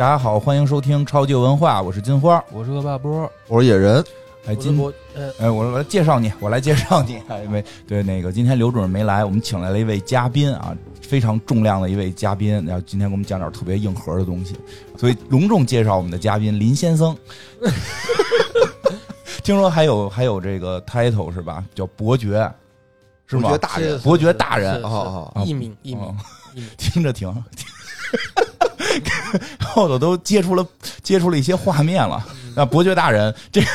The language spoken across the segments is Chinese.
大家好，欢迎收听超级文化，我是金花。我是恶霸波，我是野人，哎，今我呃哎，我我来介绍你，我来介绍你，啊因为对那个今天刘主任没来，我们请来了一位嘉宾啊，非常重量的一位嘉宾，然后今天给我们讲点特别硬核的东西，所以隆重介绍我们的嘉宾林先生。听说还有还有这个 title 是吧？叫伯爵，是吗伯爵？大人伯爵大人是哦哦一名一名哦一名，听着挺，后头都接触了接触了一些画面了。那伯爵大人，这个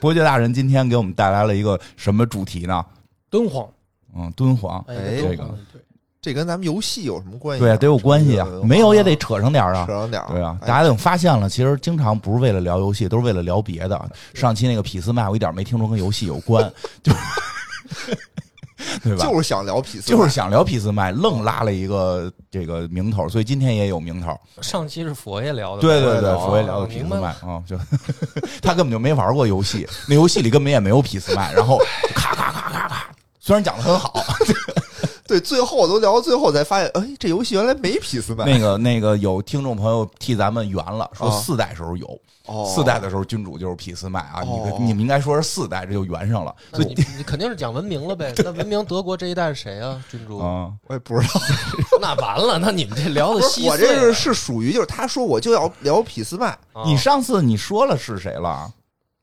伯爵大人今天给我们带来了一个什么主题呢？敦煌，嗯，敦煌，哎这个对，这跟咱们游戏有什么关系？对，得有关系啊，没有也得扯上点儿啊扯。上点儿对啊，哎大家等发现了，其实经常不是为了聊游戏，都是为了聊别的。上期那个匹斯麦，我一点没听说跟游戏有关，就对吧？就是想聊匹斯，就是想聊匹斯麦，愣拉了一个这个名头，所以今天也有名头。上期是佛爷聊的，对对对，哦佛爷聊的匹斯麦啊，就 他根本就没玩过游戏，那游戏里根本也没有匹斯麦，然后咔咔咔咔咔，虽然讲的很好，对，最后都聊到最后才发现，哎，这游戏原来没匹斯麦。那个那个有听众朋友替咱们圆了，说啊四代时候有，哦，四代的时候君主就是匹斯麦啊，你哦们你们应该说是四代，这就圆上了，那你你肯定是讲文明了呗？那文明德国这一代是谁啊？君主？啊，我也不知道，那完了，那你们这聊的不稀是我这是是属于就是他说我就要聊匹斯麦。啊你上次你说了是谁了？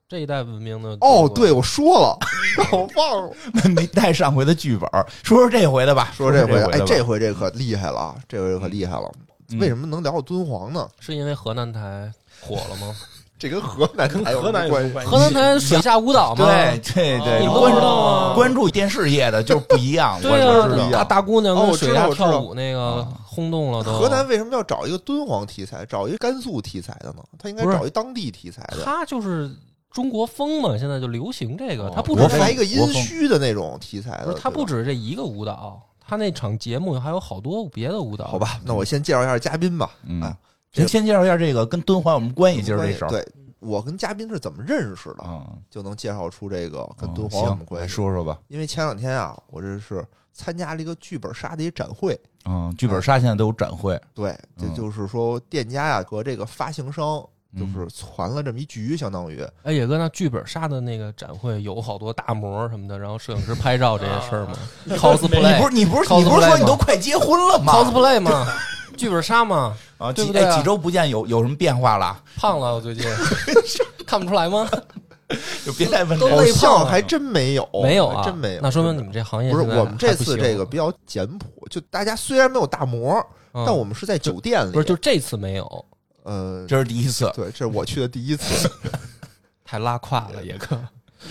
这一代文明的哦，对，我说了，我忘了没带上回的剧本，说说这回的吧，说这回，哎，这回这可厉害了啊，这回可厉害了。嗯为什么能聊到敦煌呢？是因为河南台火了吗？这跟河南跟河南有关系？河南台水下舞蹈嘛，对对对，你不关注知道吗关注电视业的就不一样，我对我知道啊，大大姑娘跟水下跳舞那个啊轰动了都。河南为什么要找一个敦煌题材，找一个甘肃题材的呢？他应该找一当地题材的。他就是中国风嘛，现在就流行这个，哦它不只国风来一个阴虚的那种题材的不是，，它不止这一个舞蹈，它那场节目还有好多别的舞蹈。好，吧？那我先介绍一下嘉宾吧。嗯啊，先先介绍一下这个跟敦煌有什么关系？今儿这事儿，对我跟嘉宾是怎么认识的，嗯，就能介绍出这个跟敦嗯煌有什么关系。说说吧。因为前两天啊，我这是参加了一个剧本杀的一展会，嗯，剧本杀现在都有展会，对，这嗯就是说店家呀和这个发行商就嗯是攒了这么一局，相当于哎，野哥，那剧本杀的那个展会有好多大模什么的，然后摄影师拍照这些事儿吗？cosplay 是你不是你不是说你都快结婚了吗？cosplay 吗，剧本杀吗，啊，对不对啊几哎几周不见有有什么变化了？胖了我最近 看不出来吗？就别再问都这个好像还真没有，没有啊，真没有。那说明你们这行业不是我们这次这个比较简朴，就大家虽然没有大模，嗯但我们是在酒店里，不是就这次没有，呃，这是第一次，对，这是我去的第一次。太拉胯了，也哥。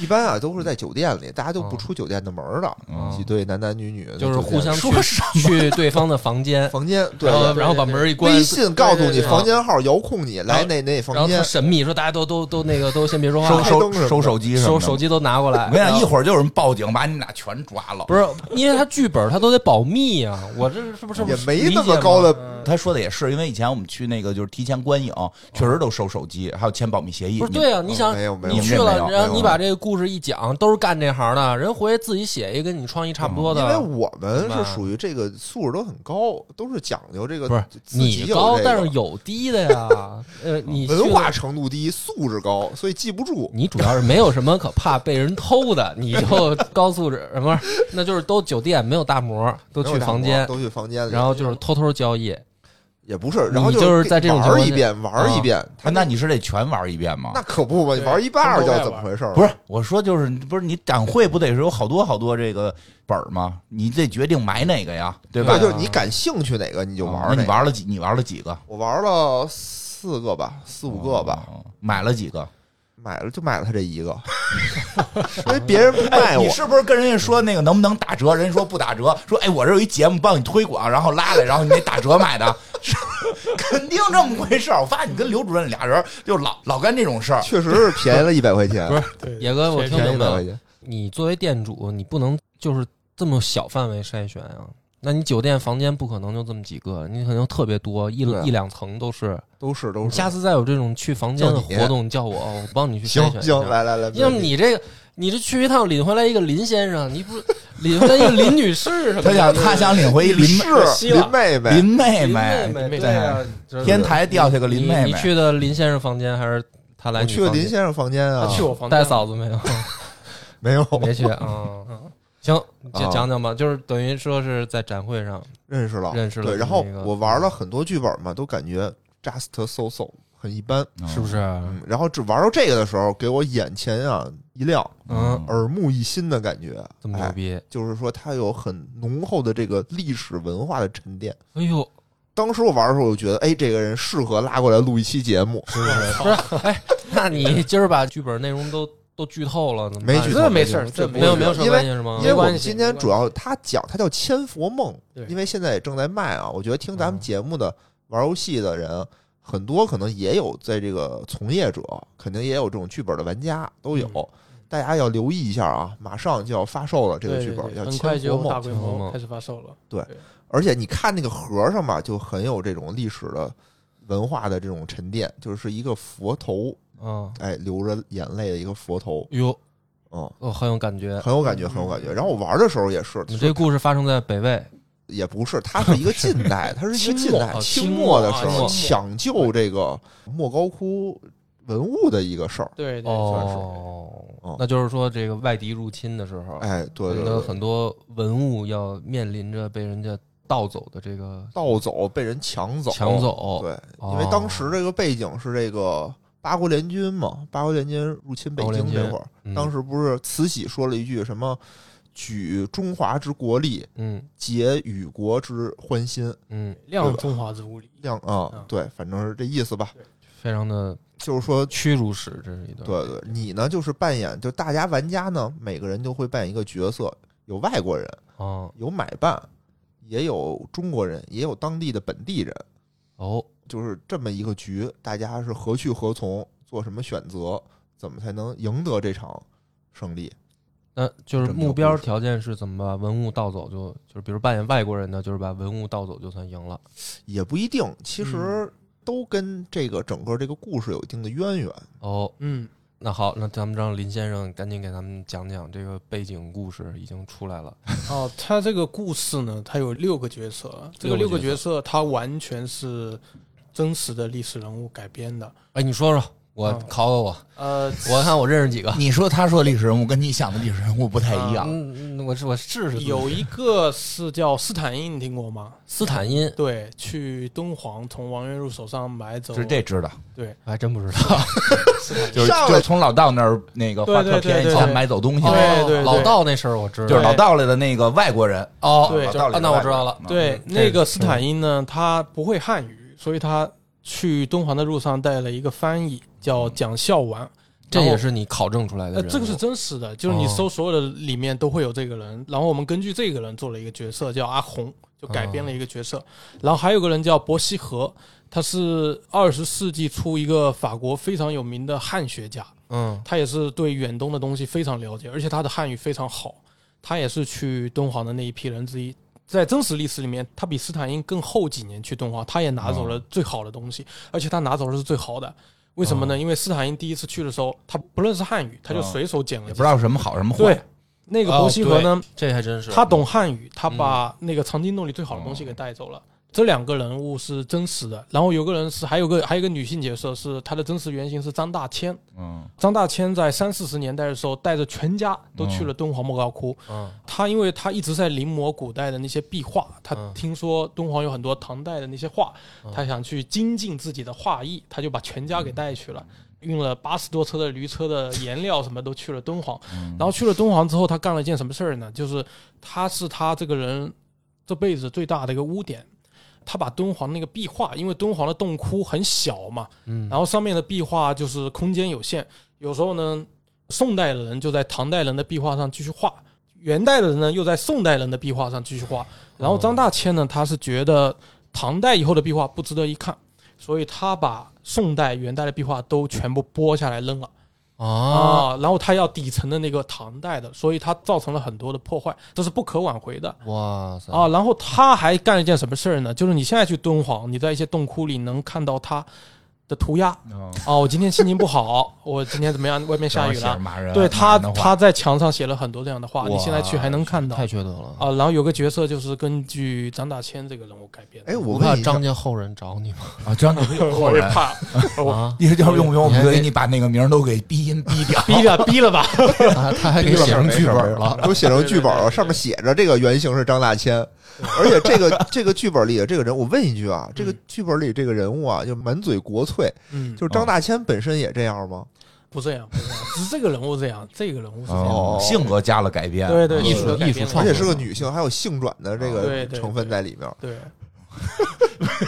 一般啊都是在酒店里，大家都不嗯出酒店的门儿的，嗯几对男男女女就是互相里说什么？去对方的房间，房间，对然后然后把门一关，微信告诉你房间号，遥控你来哪哪然房间。神秘，说大家都都都那个都先别说话，收收开灯什么的收手机什么的手手。机都拿过来。我跟你讲，一会儿就有人报警，把你们俩全抓了。不是，因为他剧本他都得保密啊，我这是不是也没那么高的他说的也是，因为以前我们去那个就是提前观影，确实都收手机，还有签保密协议。不是对啊？你想没有没有你去了，然后你把这个故事一讲，都是干这行的，人回去自己写一个跟你创意差不多的因为。我们是属于这个素质都很高，都是讲究这个不是你高，但是有低的呀。呃，你文化程度低，素质高，所以记不住。你主要是没有什么可怕被人偷的，你就高素质，不是？那就是都酒店没有大模，都 去房间，都去房间，然后就是偷偷交易。也不是，然后你就是在这种玩一遍，玩一遍。他啊那你是得全玩一遍吗？那可不嘛，你玩一半儿叫怎么回事？不是，我说就是不是你展会不得是有好多好多这个本儿吗？你得决定买哪个呀，对吧？对，就是你感兴趣哪个你就啊玩哪个。那你玩了几？你玩了几个？我玩了四个吧，四五个吧，哦，买了几个？买了就买了他这一个，因为别人不卖哎，我你。是不是跟人家说那个能不能打折？人家说不打折，说哎，我这有一节目帮你推广，然后拉来，然后你得打折买的，是 肯定这么回事儿。我发现你跟刘主任俩人就老老干这种事儿。确实是便宜了一百块钱，不是野哥，我听明白了。你作为店主，你不能就是这么小范围筛选啊。那你酒店房间不可能就这么几个，你可能特别多，一啊一两层都是。都是都是。下次再有这种去房间的活动，你叫我，我帮你去行筛选一下。行，来来来，因为你这个，你这去一趟领回来一个林先生，你不领回来一个林女士什么的？他想他想领回一林是希望林妹妹，林妹妹，妹妹，对呀啊，天台掉下个林妹妹，你去的林先生房间还是他来我你？去了林先生房间啊他，去我房间带嫂子没有？没有没去啊。嗯行，讲啊讲讲吧，就是等于说是在展会上认识了，认识了对，然后我玩了很多剧本嘛，都感觉 just so so 很一般，嗯是不？是？嗯，然后只玩到这个的时候，给我眼前啊一亮，嗯，耳目一新的感觉，哎这么牛逼？就是说它有很浓厚的这个历史文化的沉淀。哎呦，当时我玩的时候，我就觉得，哎，这个人适合拉过来录一期节目。是不是？不是，哎，那你今儿把剧本内容都都剧透了，怎么没剧透这没事儿，这没有没有什么因为关系是吗？因为我们今天主要他讲，他叫《千佛梦》，因为现在也正在卖啊。我觉得听咱们嗯节目的玩游戏的人，很多可能也有在这个从业者，肯定也有这种剧本的玩家都有。嗯大家要留意一下啊，马上就要发售了这个剧本，叫《对对很快就大》，规模开始发售了。对而且你看那个盒上吧，就很有这种历史的文化的这种沉淀，就是一个佛头，嗯，哎，流着眼泪的一个佛头，哟，嗯，哦，很有感觉。很有感觉，很有感觉。然后我玩的时候也是，你这个故事发生在北魏，也不是，它是一个近代，它是一个近代清末清末的时候抢救这个莫高窟文物的一个事儿。对对，哦哦，那就是说这个外敌入侵的时候，哎，对对那对，很多文物要面临着被人家盗走的这个盗走被人抢走，抢走。对，哦。因为当时这个背景是这个八国联军嘛，八国联军入侵北京那会儿，嗯。当时不是慈禧说了一句什么“举中华之国力，嗯。结与国之欢心。嗯，亮中华之物力”，亮啊嗯，对，反正是这意思吧。非常的就是说，屈辱史，这是一段。对对，你呢就是扮演，就大家玩家呢，每个人就会扮演一个角色，有外国人，哦有买办，也有中国人，也有当地的本地人，哦，就是这么一个局，大家是何去何从，做什么选择，怎么才能赢得这场胜利？那就是目标条件是怎么把文物盗走就？就是比如扮演外国人的，就是把文物盗走就算赢了。也不一定，其实都跟这个整个这个故事有一定的渊源。哦，嗯，那好，那咱们让林先生赶紧给咱们讲讲这个背景故事，已经出来了。哦，他这个故事呢，他有六个角色，这个六个角色他完全是真实的历史人物改编的。哎，你说说，我嗯。考考我，呃，我看我认识几个。你说他说历史人物跟你想的历史人物不太一样，嗯，嗯我我试试。有一个是叫斯坦因，你听过吗？斯坦因，对，去敦煌从王元入手上买走，是这知道，对，我还真不知道。就是就是从老道那儿那个花特便宜钱买走东西对的，对对老道那事儿我知道。就是老道来的那个外国人。哦，对那我知道了。对，嗯那个斯坦因呢，他不会汉语，所以他去敦煌的路上带了一个翻译，叫蒋孝完。这也是你考证出来的呃，这个是真实的，就是你哦搜所有的里面都会有这个人，然后我们根据这个人做了一个角色，叫阿红，就改编了一个角色。然后还有个人叫伯希和，他是二十世纪初一个法国非常有名的汉学家，嗯他也是对远东的东西非常了解，而且他的汉语非常好。他也是去敦煌的那一批人之一。在真实历史里面，他比斯坦因更后几年去敦煌，他也拿走了最好的东西，而且他拿走的是最好的。为什么呢？哦因为斯坦因第一次去的时候，他不认识汉语，他就随手捡了几也不知道什么好什么坏对，，那个伯希和呢，这还真是。他懂汉语，他把那个藏经洞里最好的东西给带走了。这两个人物是真实的，然后有个人是还有个还有一个女性角色是她的真实原型是张大千。嗯张大千在三四十年代的时候，带着全家都去了敦煌莫高窟。嗯他因为他一直在临摹古代的那些壁画，他嗯听说敦煌有很多唐代的那些画，嗯他想去精进自己的画艺，他就把全家给带去了，运了八十多车的驴车的颜料什么都去了敦煌。嗯然后去了敦煌之后，他干了一件什么事儿呢？就是他是他这个人这辈子最大的一个污点。他把敦煌那个壁画，因为敦煌的洞窟很小嘛，嗯，然后上面的壁画就是空间有限，有时候呢，宋代的人就在唐代人的壁画上继续画，元代的人呢又在宋代人的壁画上继续画。然后张大千呢，他是觉得唐代以后的壁画不值得一看，所以他把宋代、元代的壁画都全部剥下来扔了啊，啊，然后他要底层的那个唐代的，所以他造成了很多的破坏，这是不可挽回的。哇塞啊，然后他还干了一件什么事儿呢？就是你现在去敦煌，你在一些洞窟里能看到他的涂鸦。嗯哦，我今天心情不好，我今天怎么样？外面下雨了。骂人，对他他在墙上写了很多这样的话，你现在去还能看到太缺德了。啊。然后有个角色就是根据张大千这个人物改编的。哎，我怕张家后人找你吗？啊，张家后人，我也怕，我啊，你要用不用？我给给你把那个名都给逼音逼掉。逼了逼了吧？他他还给写成剧本了。都写成剧本了，上面写着这个原型是张大千，而且这个这个剧本里的这个人，我问一句啊，这个剧本里这个人物啊，就满嘴国粹，嗯，就是张大千本身也这样吗？不这样，不这样，只是这个人物这样，这个人物是这样。哦性格加了改变，对对，艺术艺术创作而且是个女性，还有性转的这对对个成分在里面。对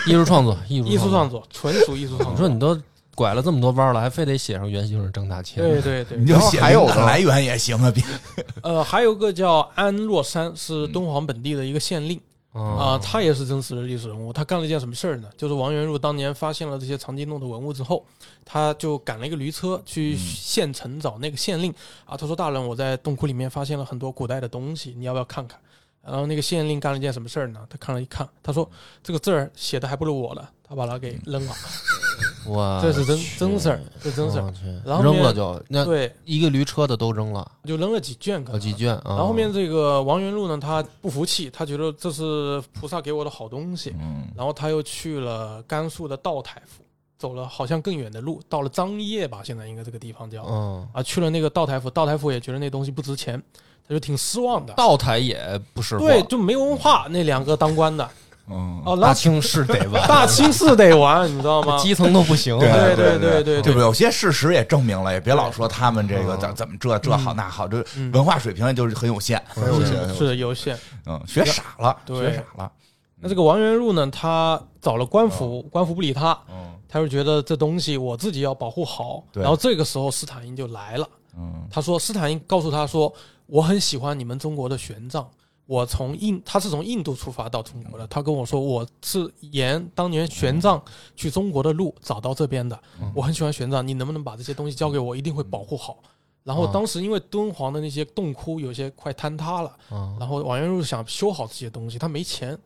艺术创作，艺术艺术创作。作，纯属艺术创作。你说你都拐了这么多弯了，还非得写上原型是张大千？对对对你，就写还有来源也行啊，别 呃，还有个叫安若山，是敦煌本地的一个县令啊、啊，他也是真实的历史人物。他干了一件什么事儿呢？就是王元入当年发现了这些藏经洞的文物之后，他就赶了一个驴车去嗯县城找那个县令啊。他说：“大人，我在洞窟里面发现了很多古代的东西，你要不要看看？”然后那个县令干了一件什么事儿呢？他看了一看，他说：“这个字儿写的还不如我呢。”他把它给扔了，哇，这是真真事儿，这真事儿。然后扔了就那对，一个驴车的都扔了，就扔了几卷，可能几卷啊。然后后面这个王元禄呢，他不服气，他觉得这是菩萨给我的好东西，嗯然后他又去了甘肃的道台府，走了好像更远的路，到了张掖吧，现在应该这个地方叫嗯，啊，去了那个道台府，道台府也觉得那东西不值钱，他就挺失望的。道台也不识货，对，就没文化那两个当官的嗯，哦，大清是得玩，大清是得玩，你知道吗？基层都不行。对对对对对对，有些事实也证明了，也别老说他们这个嗯怎怎么这这好那好，这嗯。文化水平就是很有限，很有限，是有限。嗯，学傻了，对。学傻了，那这个王元禄呢，他找了官府，官府不理他，嗯他就觉得这东西我自己要保护好。对。然后这个时候斯坦因就来了，嗯。他说斯坦因告诉他说，我很喜欢你们中国的玄奘。我从印，他是从印度出发到中国的。他跟我说，我是沿当年玄奘去中国的路找到这边的。嗯我很喜欢玄奘，你能不能把这些东西交给我？一定会保护好。然后啊当时因为敦煌的那些洞窟有些快坍塌了，嗯，然后王元禄想修好这些东西，他没钱，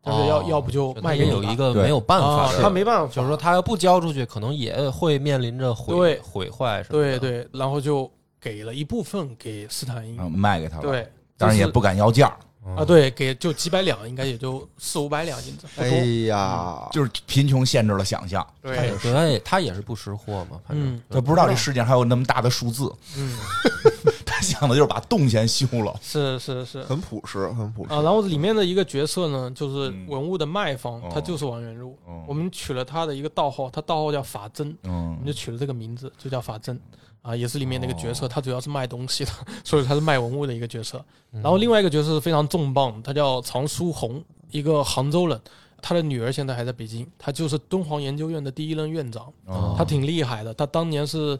但是要、哦要不就卖给有一个没有办法啊，他没办法，就是说他要不交出去，可能也会面临着毁对毁坏什么的。对对，然后就给了一部分给斯坦因，嗯，卖给他了，，对，当然也不敢要价，嗯啊，，对，给就几百两，应该也就四五百两银子，哎。呀，就是贫穷限制了想象，对，他也他也是不识货嘛，反正嗯他不知道这世界上还有那么大的数字，嗯，他想的就是把洞先修了，是是是很朴实，很朴实啊。然后里面的一个角色呢，就是嗯文物的卖方，哦他就是王元禄。嗯我们取了他的一个道号，他道号叫法真，我嗯们就取了这个名字，就叫法真。啊，也是里面那个角色，哦他主要是卖东西的，所以他是卖文物的一个角色。嗯然后另外一个角色是非常重磅，他叫常书鸿，一个杭州人，他的女儿现在还在北京，他就是敦煌研究院的第一任院长，哦他挺厉害的。他当年是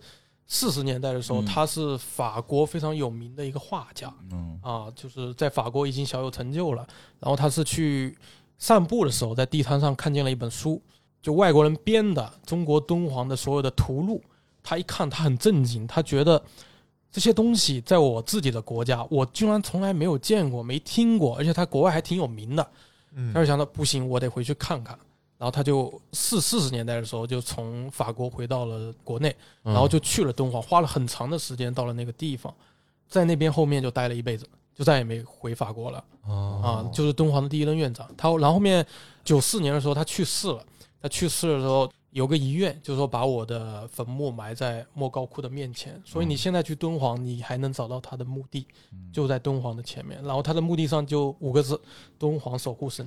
四十年代的时候，嗯他是法国非常有名的一个画家嗯啊，就是在法国已经小有成就了。然后他是去散步的时候，在地摊上看见了一本书，就外国人编的中国敦煌的所有的图录。他一看，他很震惊，他觉得这些东西在我自己的国家，我居然从来没有见过、没听过，而且他国外还挺有名的。嗯他就想到不行，我得回去看看。然后他就四四十年代的时候，就从法国回到了国内，嗯然后就去了敦煌，花了很长的时间到了那个地方，在那边后面就待了一辈子，就再也没回法国了。啊哦，就是敦煌的第一任院长。他然后后面九四年的时候他去世了，他去世的时候有个遗愿，就是说把我的坟墓埋在莫高窟的面前，所以你现在去敦煌，你还能找到他的墓地，就在敦煌的前面。然后他的墓地上就五个字：敦煌守护神，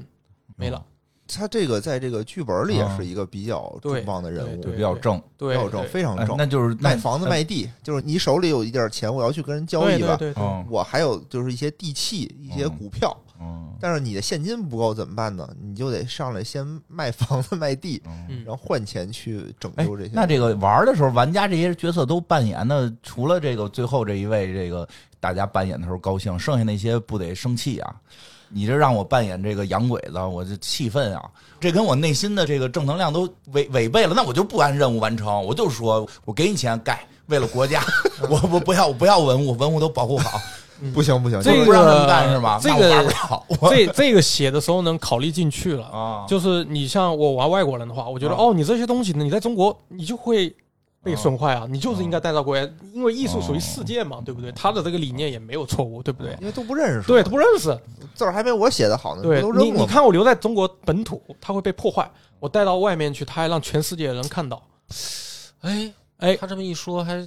没了。他这个在这个剧本里也是一个比较重磅的人物，对比较正，对，比较正，非常正。哎那就是那卖房子卖地，就是你手里有一点钱，我要去跟人交易吧。对对对对，嗯我还有就是一些地契、一些股票，嗯但是你的现金不够怎么办呢？你就得上来先卖房子、卖地，然后换钱去拯哎救这些。，那这个玩的时候，玩家这些角色都扮演的，除了这个最后这一位，这个大家扮演的时候高兴，剩下那些不得生气啊？你这让我扮演这个洋鬼子，我就气愤啊！这跟我内心的这个正能量都违违背了，那我就不按任务完成，我就说我给你钱盖，为了国家，我我不要我不要文物，文物都保护好，不行不行，这个不让他们干是吧？这个我玩不了，这这个写的时候能考虑进去了。啊，就是你像我玩外国人的话，我觉得、啊哦，你这些东西呢你在中国你就会被损坏啊，你就是应该带到国外，因为艺术属于世界嘛，对不对？他的这个理念也没有错误，对不对？因为都不认识，对，他不认识。字儿还没我写的好呢，对不都扔了？你，你看我留在中国本土，它会被破坏；我带到外面去，它还让全世界的人看到。哎哎他这么一说，还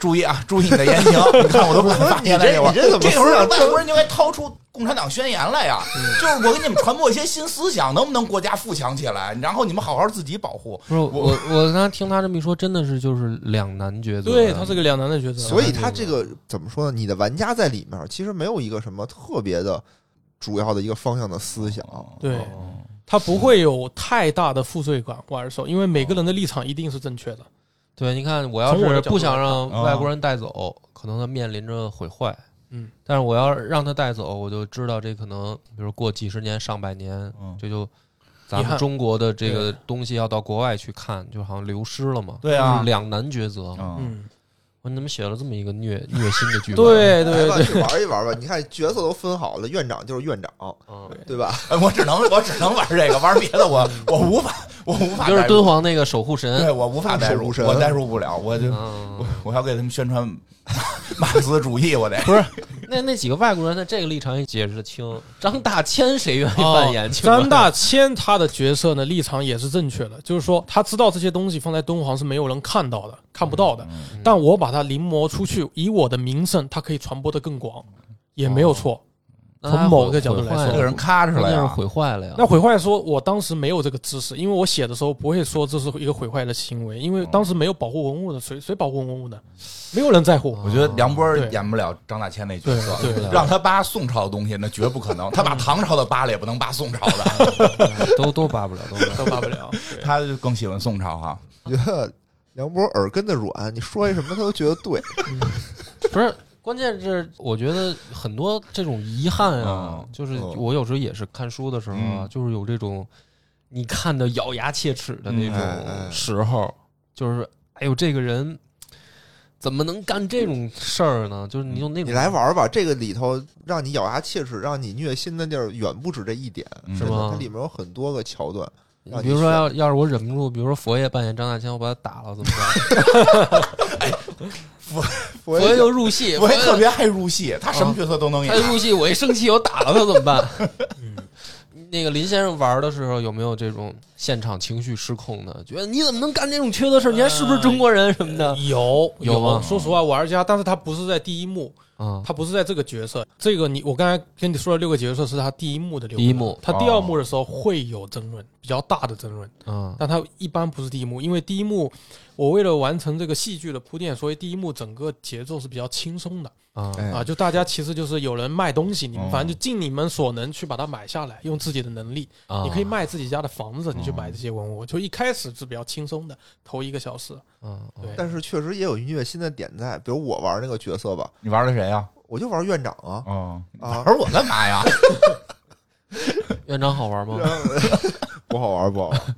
注意啊，注意你的言行。你看我都不敢发言了，你这会儿你这怎么这会儿外国人就该掏出共产党宣言来呀？就是我给你们传播一些新思想，能不能国家富强起来？然后你们好好自己保护。不是我我刚才听他这么一说，真的是就是两难抉择。对，他是个两难的抉择。所以他这个怎么说呢？你的玩家在里面其实没有一个什么特别的主要的一个方向的思想，对他不会有太大的负罪感玩的时候，因为每个人的立场一定是正确的。对，你看，我要是不想让外国人带走，可能他面临着毁坏。嗯，但是我要让他带走，我就知道这可能，比如过几十年、上百年，嗯这就咱们中国的这个东西要到国外去看，就好像流失了嘛。对啊就是两难抉择。嗯，嗯，我你怎么写了这么一个虐虐心的剧本？对对对，去玩一玩吧。你看角色都分好了，院长就是院长，嗯，对吧？哎我只能我只能玩这个，玩别的我我无法我无法就是敦煌那个守护神对。我无法代入，神我代入不了，我就嗯我，我要给他们宣传马克思主义，我得不是，那那几个外国人在这个立场也解释得清。张大千谁愿意扮演？哦 张大千他的角色呢立场也是正确的，就是说他知道这些东西放在敦煌是没有人看到的、看不到的，嗯但我把它临摹出去，以我的名声，它可以传播的更广，也没有错。从某个角度来说这个人咔哧关键是了呀。毁坏了呀。那毁坏说，我当时没有这个知识，因为我写的时候不会说这是一个毁坏的行为，因为当时没有保护文物的，谁谁保护文物的？没有人在乎。我觉得梁波演不了张大千那角色，对对让他扒宋朝的东西那绝不可能，他把唐朝的扒了也不能扒宋朝的，都都扒不了，都扒不了。都扒不了。他就更喜欢宋朝哈。觉得梁波耳根子软，你说一什么他都觉得对。不是，关键是我觉得很多这种遗憾啊嗯，就是嗯我有时候也是看书的时候啊，嗯就是有这种你看的咬牙切齿的那种时候，就是哎呦，这个人怎么能干这种事儿呢？就是你用那种你来玩吧，这个里头让你咬牙切齿、让你虐心的地儿远不止这一点，是吗它里面有很多个桥段。你比如说选要要是我忍不住，比如说佛爷扮演张大千，我把他打了怎么办？佛 佛爷就入戏，我也佛爷特别爱入戏，他什么角色都能演。他一入戏，我一生气，我打了他怎么办？嗯，那个林先生玩的时候有没有这种现场情绪失控的？觉得你怎么能干这种缺德事儿？你还是不是中国人什么的？有有吗说实话，玩家，但是他不是在第一幕，啊，他不是在这个角色。这个你我刚才跟你说的六个角色是他第一幕的六个。第一幕他第二幕的时候会有争论，比较大的争论，嗯但他一般不是第一幕，因为第一幕我为了完成这个戏剧的铺垫，所以第一幕整个节奏是比较轻松的啊哎啊。就大家其实就是有人卖东西，你们哦反正就尽你们所能去把它买下来，用自己的能力，啊！你可以卖自己家的房子，你去买这些文物。就一开始是比较轻松的，头一个小时，嗯，嗯对。但是确实也有虐心的点在，比如我玩那个角色吧，你玩的谁呀？我就玩院长啊哦，啊，玩我干嘛呀？院长好玩吗？不好玩不好玩。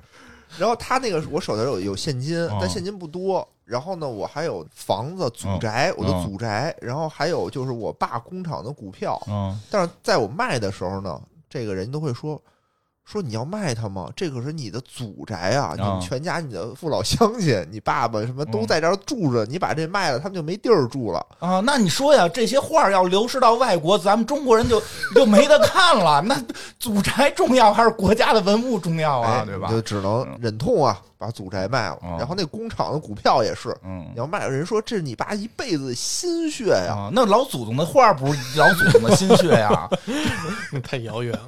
然后他那个我手头有有现金哦，但现金不多。然后呢，我还有房子、祖宅，我的祖宅，然后还有就是我爸工厂的股票。嗯，但是在我卖的时候呢，这个人都会说说你要卖它吗？这可是你的祖宅啊，你们全家、你的父老乡亲、你爸爸什么都在这儿住着，你把这卖了，他们就没地儿住了。啊，那你说呀，这些画要流失到外国，咱们中国人就就没得看了。那祖宅重要还是国家的文物重要啊？哎，对吧？就只能忍痛啊，把祖宅卖了。哦然后那工厂的股票也是，嗯你要卖，人说这是你爸一辈子的心血呀。啊，那老祖宗的画不是老祖宗的心血呀？太遥远了。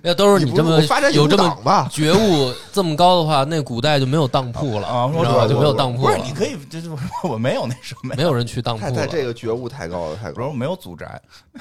那都是你这么我发展有这么？觉悟这么高的话，那古代就没有当铺了啊，就没有当铺了不是，，你可以，这这我没有那什么，没有人去当铺太太。这个觉悟太高了，太高了。不是我没有祖宅。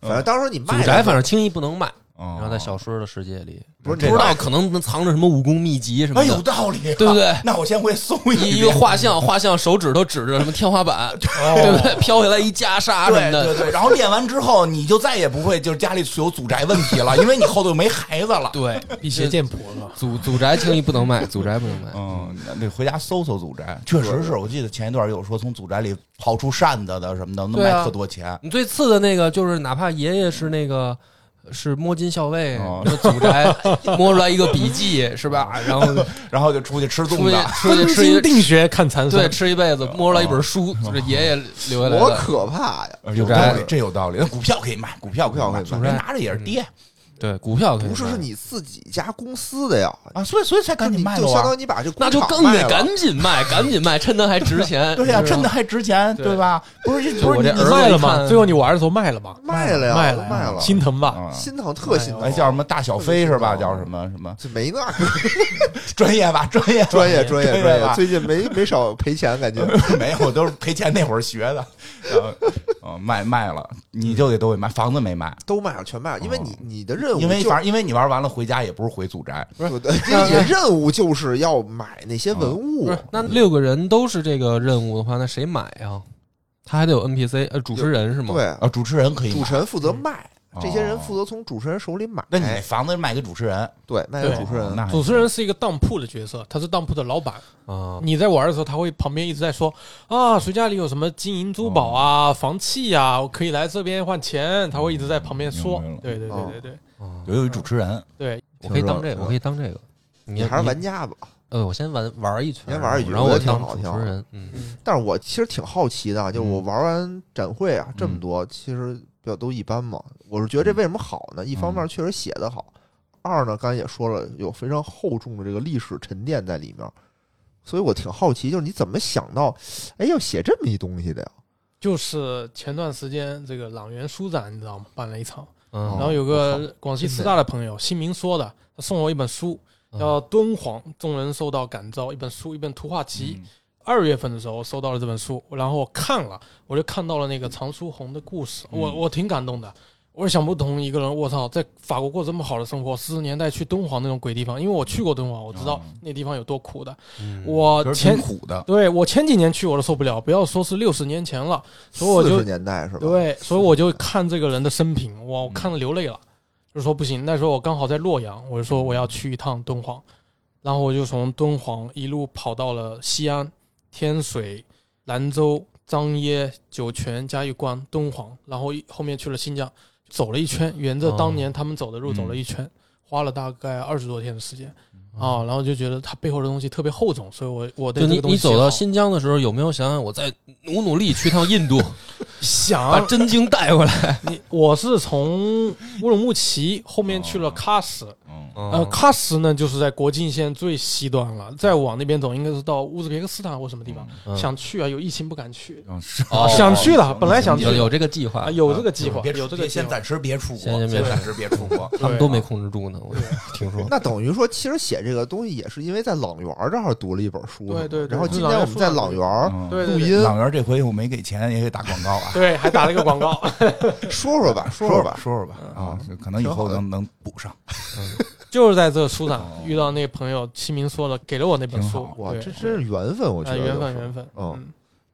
反正当时你卖祖宅反正轻易不能卖，然然后在小说的世界里，不是不知道可能能藏着什么武功秘籍什么哎，有的，道理，对不对？那我先回搜一一一遍个画像，画像手指头指着什么天花板，对不对？飘下来一袈裟什么的，对对对，然后练完之后，你就再也不会就是家里有祖宅问题了，因为你后头没孩子了。对，辟邪剑谱？祖祖宅轻易不能卖，祖宅不能卖。嗯，得回家搜搜祖宅，确实是我记得前一段有说从祖宅里刨出扇子的什么的，能卖啊特多钱。你最次的那个就是，哪怕爷爷是那个是摸金校尉，哦那祖宅 摸出来一个笔记是吧？然后 然后就出去吃粽出去子，出去吃一定学看残对，吃一辈子，摸出来一本书，就是爷爷留下来的。多可怕呀！有道理，这有道理。那股票可以卖，股票股票可以卖，拿着也是跌对，股票可以不是，是你自己家公司的呀，啊，所以所以才赶紧卖了啊就相当。于你把这那就更得赶紧卖，赶紧卖，趁它还值钱。对呀，是吧真的还值钱，对对吧？不是不是你你卖了吗？最后你玩的时候卖了吗？卖了呀，卖了卖了，心疼吧？啊心疼，特心疼。哎叫什么大小飞是吧？叫什么什么这没那 专业吧？专业专业专业专业，最近没 没少赔钱，感觉没有，都是赔钱那会儿学的。然后呃卖卖了，你就得都得卖，房子没卖，都卖了，全卖了，因为你你的任务哦因为就反正因为你玩完了回家也不是回祖宅，不是你的任务就是要买那些文物那六个人都是这个任务的话，那谁买呀？他还得有 NPC，呃，主持人是吗？对，啊，主持人可以主持人负责卖，哦这些人负责从主持人手里买。那你房子卖给主持人，对卖给主持人，那主持人是一个当铺的角色，他是当铺的老板。啊，你在玩的时候，他会旁边一直在说啊，谁家里有什么金银珠宝啊、房契啊，我可以来这边换钱。他会一直在旁边说。对对对哦对对哦有一主持人，对，我可以当这个，我可以当这个。你你还是玩家吧。呃，我先玩玩一圈，先玩一局然后我当好挺好主持人。嗯，但是我其实挺好奇的啊，就是我嗯玩完展会啊这么嗯多，其实比较都一般嘛。我是觉得这为什么好呢？一方面嗯确实写得好，二呢刚才也说了，有非常厚重的这个历史沉淀在里面，所以我挺好奇，就是你怎么想到，哎，要写这么一东西的呀？就是前段时间这个朗园书展，你知道吗？办了一场，嗯然后有个广西师大的朋友，新民说的，他送了我一本书，叫《敦煌众人受到感召》，一本书，一本图画集。嗯二月份的时候收到了这本书，然后我看了，我就看到了那个常书鸿的故事，我嗯我挺感动的。我想不通一个人，我操，在法国过这么好的生活，四十年代去敦煌那种鬼地方，因为我去过敦煌，我知道嗯那地方有多苦的。嗯我前苦的，对我前几年去我都受不了，不要说是六十年前了，所以我就四十年代是吧？，对，所以我就看这个人的生平，哇，我看了流泪了，就说不行。那时候我刚好在洛阳，我就说我要去一趟敦煌，然后我就从敦煌一路跑到了西安、天水、兰州、张掖、酒泉、嘉峪关、敦煌，然后后面去了新疆，走了一圈，沿着当年他们走的路走了一圈，花了大概二十多天的时间。啊，然后就觉得它背后的东西特别厚重，所以我我对你你走到新疆的时候，有没有想想我再努努力去趟印度，想。把真经带回来？你我是从乌鲁木齐后面去了喀什，嗯，呃，嗯喀什呢就是在国境线最西端了，再往那边走应该是到乌兹别克斯坦或什么地方。嗯想去啊，有疫情不敢去，嗯是。哦想去了，本来想去。有有这个计划。啊，，有这个计划，别有这个计划。先暂时别出国，先先别先暂时别出国。他们都没控制住呢。我听说，那等于说，其实写这个东西也是因为在朗园这儿读了一本书，对对对。然后今天我们在朗园嗯对对对。录音，朗园这回我没给钱，也给打广告啊。对，还打了一个广告。说说吧，说说吧，说说吧啊，可能以后能能补上。就是在这个书上哦。遇到那个朋友，齐明说了，给了我那本书，哇，这真是缘分，我觉得，缘分缘分，嗯。嗯，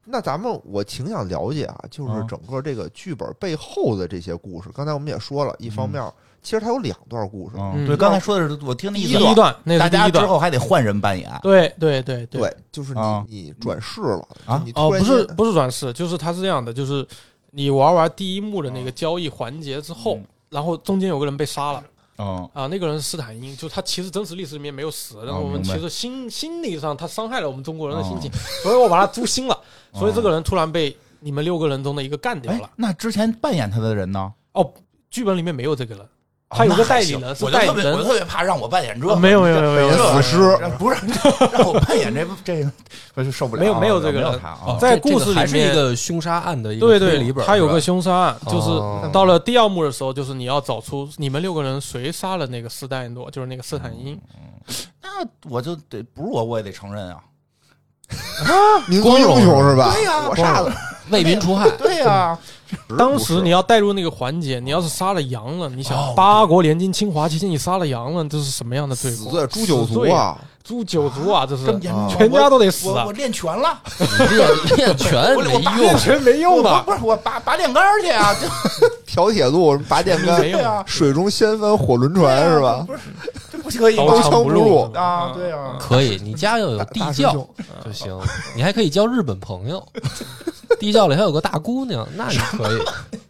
那咱们我挺想了解啊，就是嗯。整个这个剧本背后的这些故事。刚才我们也说了，一方面其实它有两段故事，对，刚才说的是我听的意思，第一段那大家之是第一段，后还得换人扮演。对对对对。对，就是你啊。你转世了啊？你哦，不是不是转世，就是它是这样的，就是你玩完第一幕的那个交易环节之后，嗯。然后中间有个人被杀了嗯啊，那个人是斯坦因，就他其实真实历史里面没有死，但是我们其实心心理上他伤害了我们中国人的心情，哦所以我把他诛心了，所以这个人突然被你们六个人中的一个干掉哎了。，那之前扮演他的人呢？哦，剧本里面没有这个人，哦他有个代理人，我就特别，我就特别怕让我扮演这没有没有没有死尸不是让我扮演这这个，我就受不了。没有没有这个。在故事里是一个凶杀案的一个对推理本，对，他有个凶杀案，就是哦到了第二幕的时候，就是你要找出你们六个人谁杀了那个斯代诺，就是那个斯坦因。那我就得不是我，我也得承认啊。民族英雄是吧？对呀我杀了，为民除害。对呀，当时你要带入那个环节，你要是杀了羊了，你哦想八国联军侵华期间你杀了羊了，这是什么样的罪过？死罪诛九族死罪！啊！诛九族啊！这是全家都得死啊我我！练拳了，你练练拳没用，全没用的！不是我拔拔电杆去啊，这 挑铁路、拔电杆没，用啊，水中掀翻火轮船是吧？不是，这不可以刀吗？枪不入啊，对啊，可以。你家要有地窖就行，你还可以交日本朋友。地窖里还有个大姑娘，那你可以。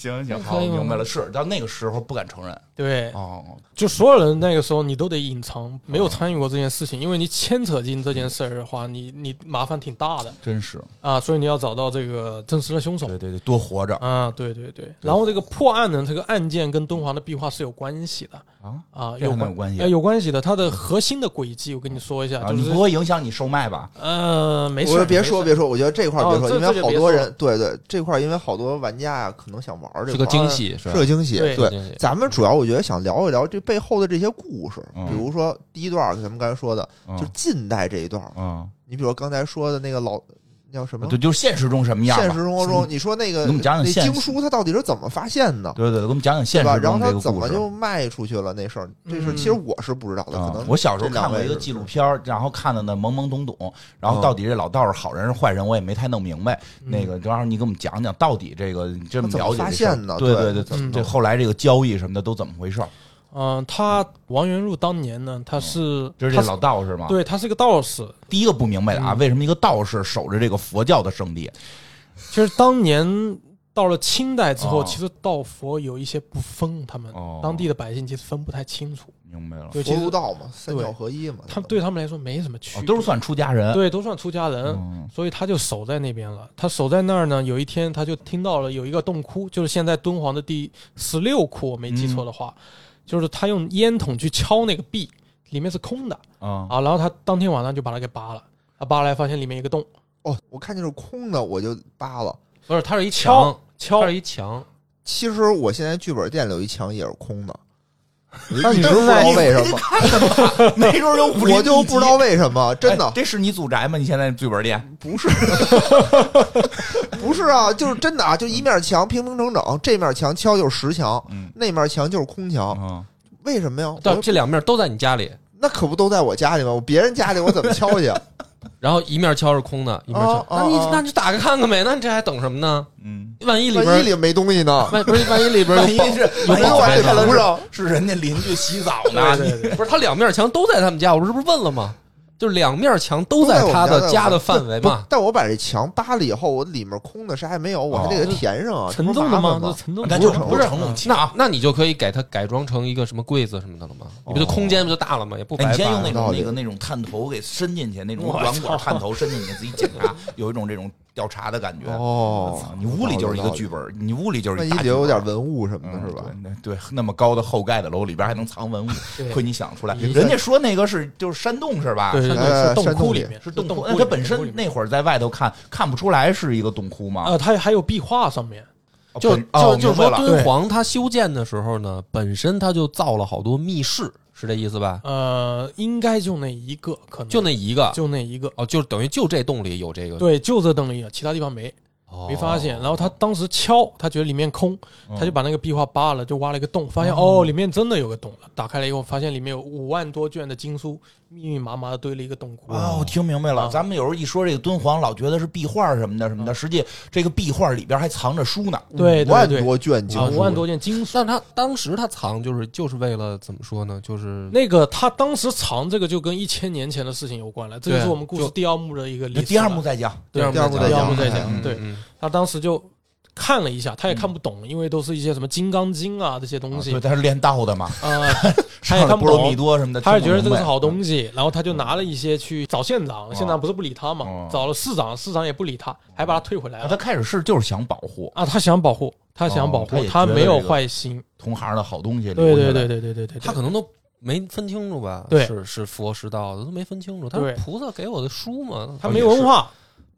行行，好，明白了，是到那个时候不敢承认。对，哦，就所有人那个时候你都得隐藏，没有参与过这件事情，因为你牵扯进这件事儿的话，你你麻烦挺大的真是，啊，所以你要找到这个真实的凶手对对对，多活着啊，对对对。然后这个破案呢，这个案件跟敦煌的壁画是有关系的啊，啊，这还能关有关系呃有关系的。它的核心的轨迹，我跟你说一下，啊，就是你不会影响你售卖吧？呃，没事儿，我说别说别说，我觉得这块儿别说，哦因为好多人对对这块儿，因为好多玩家呀可能想玩这个是个惊喜，是？是个惊喜。对对，咱们主要我觉得想聊一聊这背后的这些故事，嗯比如说第一段咱们刚才说的，嗯就近代这一段儿，嗯，你比如刚才说的那个老叫什么？对，就是现实中什么样吧？现实生活中，你说那个给我们讲讲那现实经书它到底是怎么发现的，对对对，给我们讲讲现？实然后它。怎么就卖出去了那事儿，这事其实我是不知道的，可啊能我小时候看过一个纪录片，然后看的呢懵懵懂懂，然后嗯到底这老道是好人是坏人，我也没太弄明白。嗯那个，正好你给我们讲讲，到底这个你这么了解发现的对对，对这后来这个交易什么的都怎么回事儿？嗯，他王元禄当年呢，他是他这是这老道士吗？，对他是个道士，第一个不明白的啊，嗯为什么一个道士守着这个佛教的圣地？其实当年到了清代之后，哦其实道佛有一些不分，他们哦当地的百姓其实分不太清楚，明白了，对，其实佛儒道嘛，三教合一嘛，他对他们来说没什么区别，哦都是算出家人。对，都算出家人。嗯所以他就守在那边了。他守在那儿呢，有一天他就听到了有一个洞窟，就是现在敦煌的第十六窟，我没记错的话，就是他用烟筒去敲那个壁，里面是空的啊啊。然后他当天晚上就把它给扒了，他扒来发现里面有一个洞，哦，我看见是空的，我就扒了。不是，它是一墙，敲它是一墙。其实我现在剧本店里有一墙也是空的，我那你一直不知道为什么，没准有武林我就不知道为什么，真的哎这是你祖宅吗？你现在剧本店？不是，不是啊，就是真的啊，就一面墙平平整整，这面墙敲就是实墙，嗯那面墙就是空墙，啊，为什么呀？但这两面都在你家里，那可不都在我家里吗？我别人家里我怎么敲去？然后一面敲是空的，一面敲啊，那你那你打开看看呗，那你这还等什么呢？嗯，万一里边万一里没东西呢？万不是万一里边万一是有没有宝贝呢我还得扶？上。是人家邻居洗澡呢，对对对 不是，他两面墙都在他们家，我这不是问了吗？就是两面墙都在他的家的范围嘛。但我把这墙扒了以后，我里面空的啥也没有，我还得给它填上啊，沉重的吗？沉重那就不是不是承蒙那墙。那你就可以给它改装成一个什么柜子什么的了吗？你不就空间不就大了吗？也不哎，白你先用那种那个那种探头给伸进去，那种软管探头伸进去，自己检查，有一种这种调查的感觉。哦，你屋里就是一个剧本，你屋里就是万一大剧一有点。文物什么嗯的，是吧？对对，那么高的后盖的楼里边还能藏文物，对亏你想出来。人家说那个是就是山洞是吧？对对山哎对，是洞窟里面，是洞窟。那它本身那会儿在外头看看不出来是一个洞窟吗？呃，它还有壁画上面，就就就是说，敦煌它修建的时候呢，本身它就造了好多密室，是这意思吧？呃，应该就那一个，可能。就那一个。就那一个，哦，就等于就这洞里有这个，对，就这洞里有，其他地方没哦。没发现。然后他当时敲，他觉得里面空，嗯。他就把那个壁画扒了，就挖了一个洞，发现哦，里面真的有个洞了。打开了以后，发现里面有五万多卷的经书，密密麻麻的堆了一个洞窟。啊，我听明白了。啊咱们有时候一说这个敦煌，老觉得是壁画什么的什么的，实际这个壁画里边还藏着书呢。对五万多卷经啊，书，五万多件经书。但他当时他藏就是就是为了怎么说呢？就是那个他当时藏这个就跟一千年前的事情有关了，这就是我们故事第二幕的一个历史了。第二幕再讲，对第二幕再第二讲幕再讲。嗯对嗯他当时就看了一下，他也看不懂，因为都是一些什么《金刚经》啊这些东西对，他是练道的嘛，啊，他也上了波罗蜜看不懂。多什么的，他也觉得这个是好东西，然后他就拿了一些去找县长，县长不是不理他哦嘛，找了市长，市长也不理他，还把他退回来啊，他开始是就是想保护啊。他想保护，他想保护哦他，他没有坏心。同行的好东西。对对对，对对对对，他可能都没分清楚吧？对是是佛是道的都没分清楚。他对是菩萨给我的书嘛，他没文化，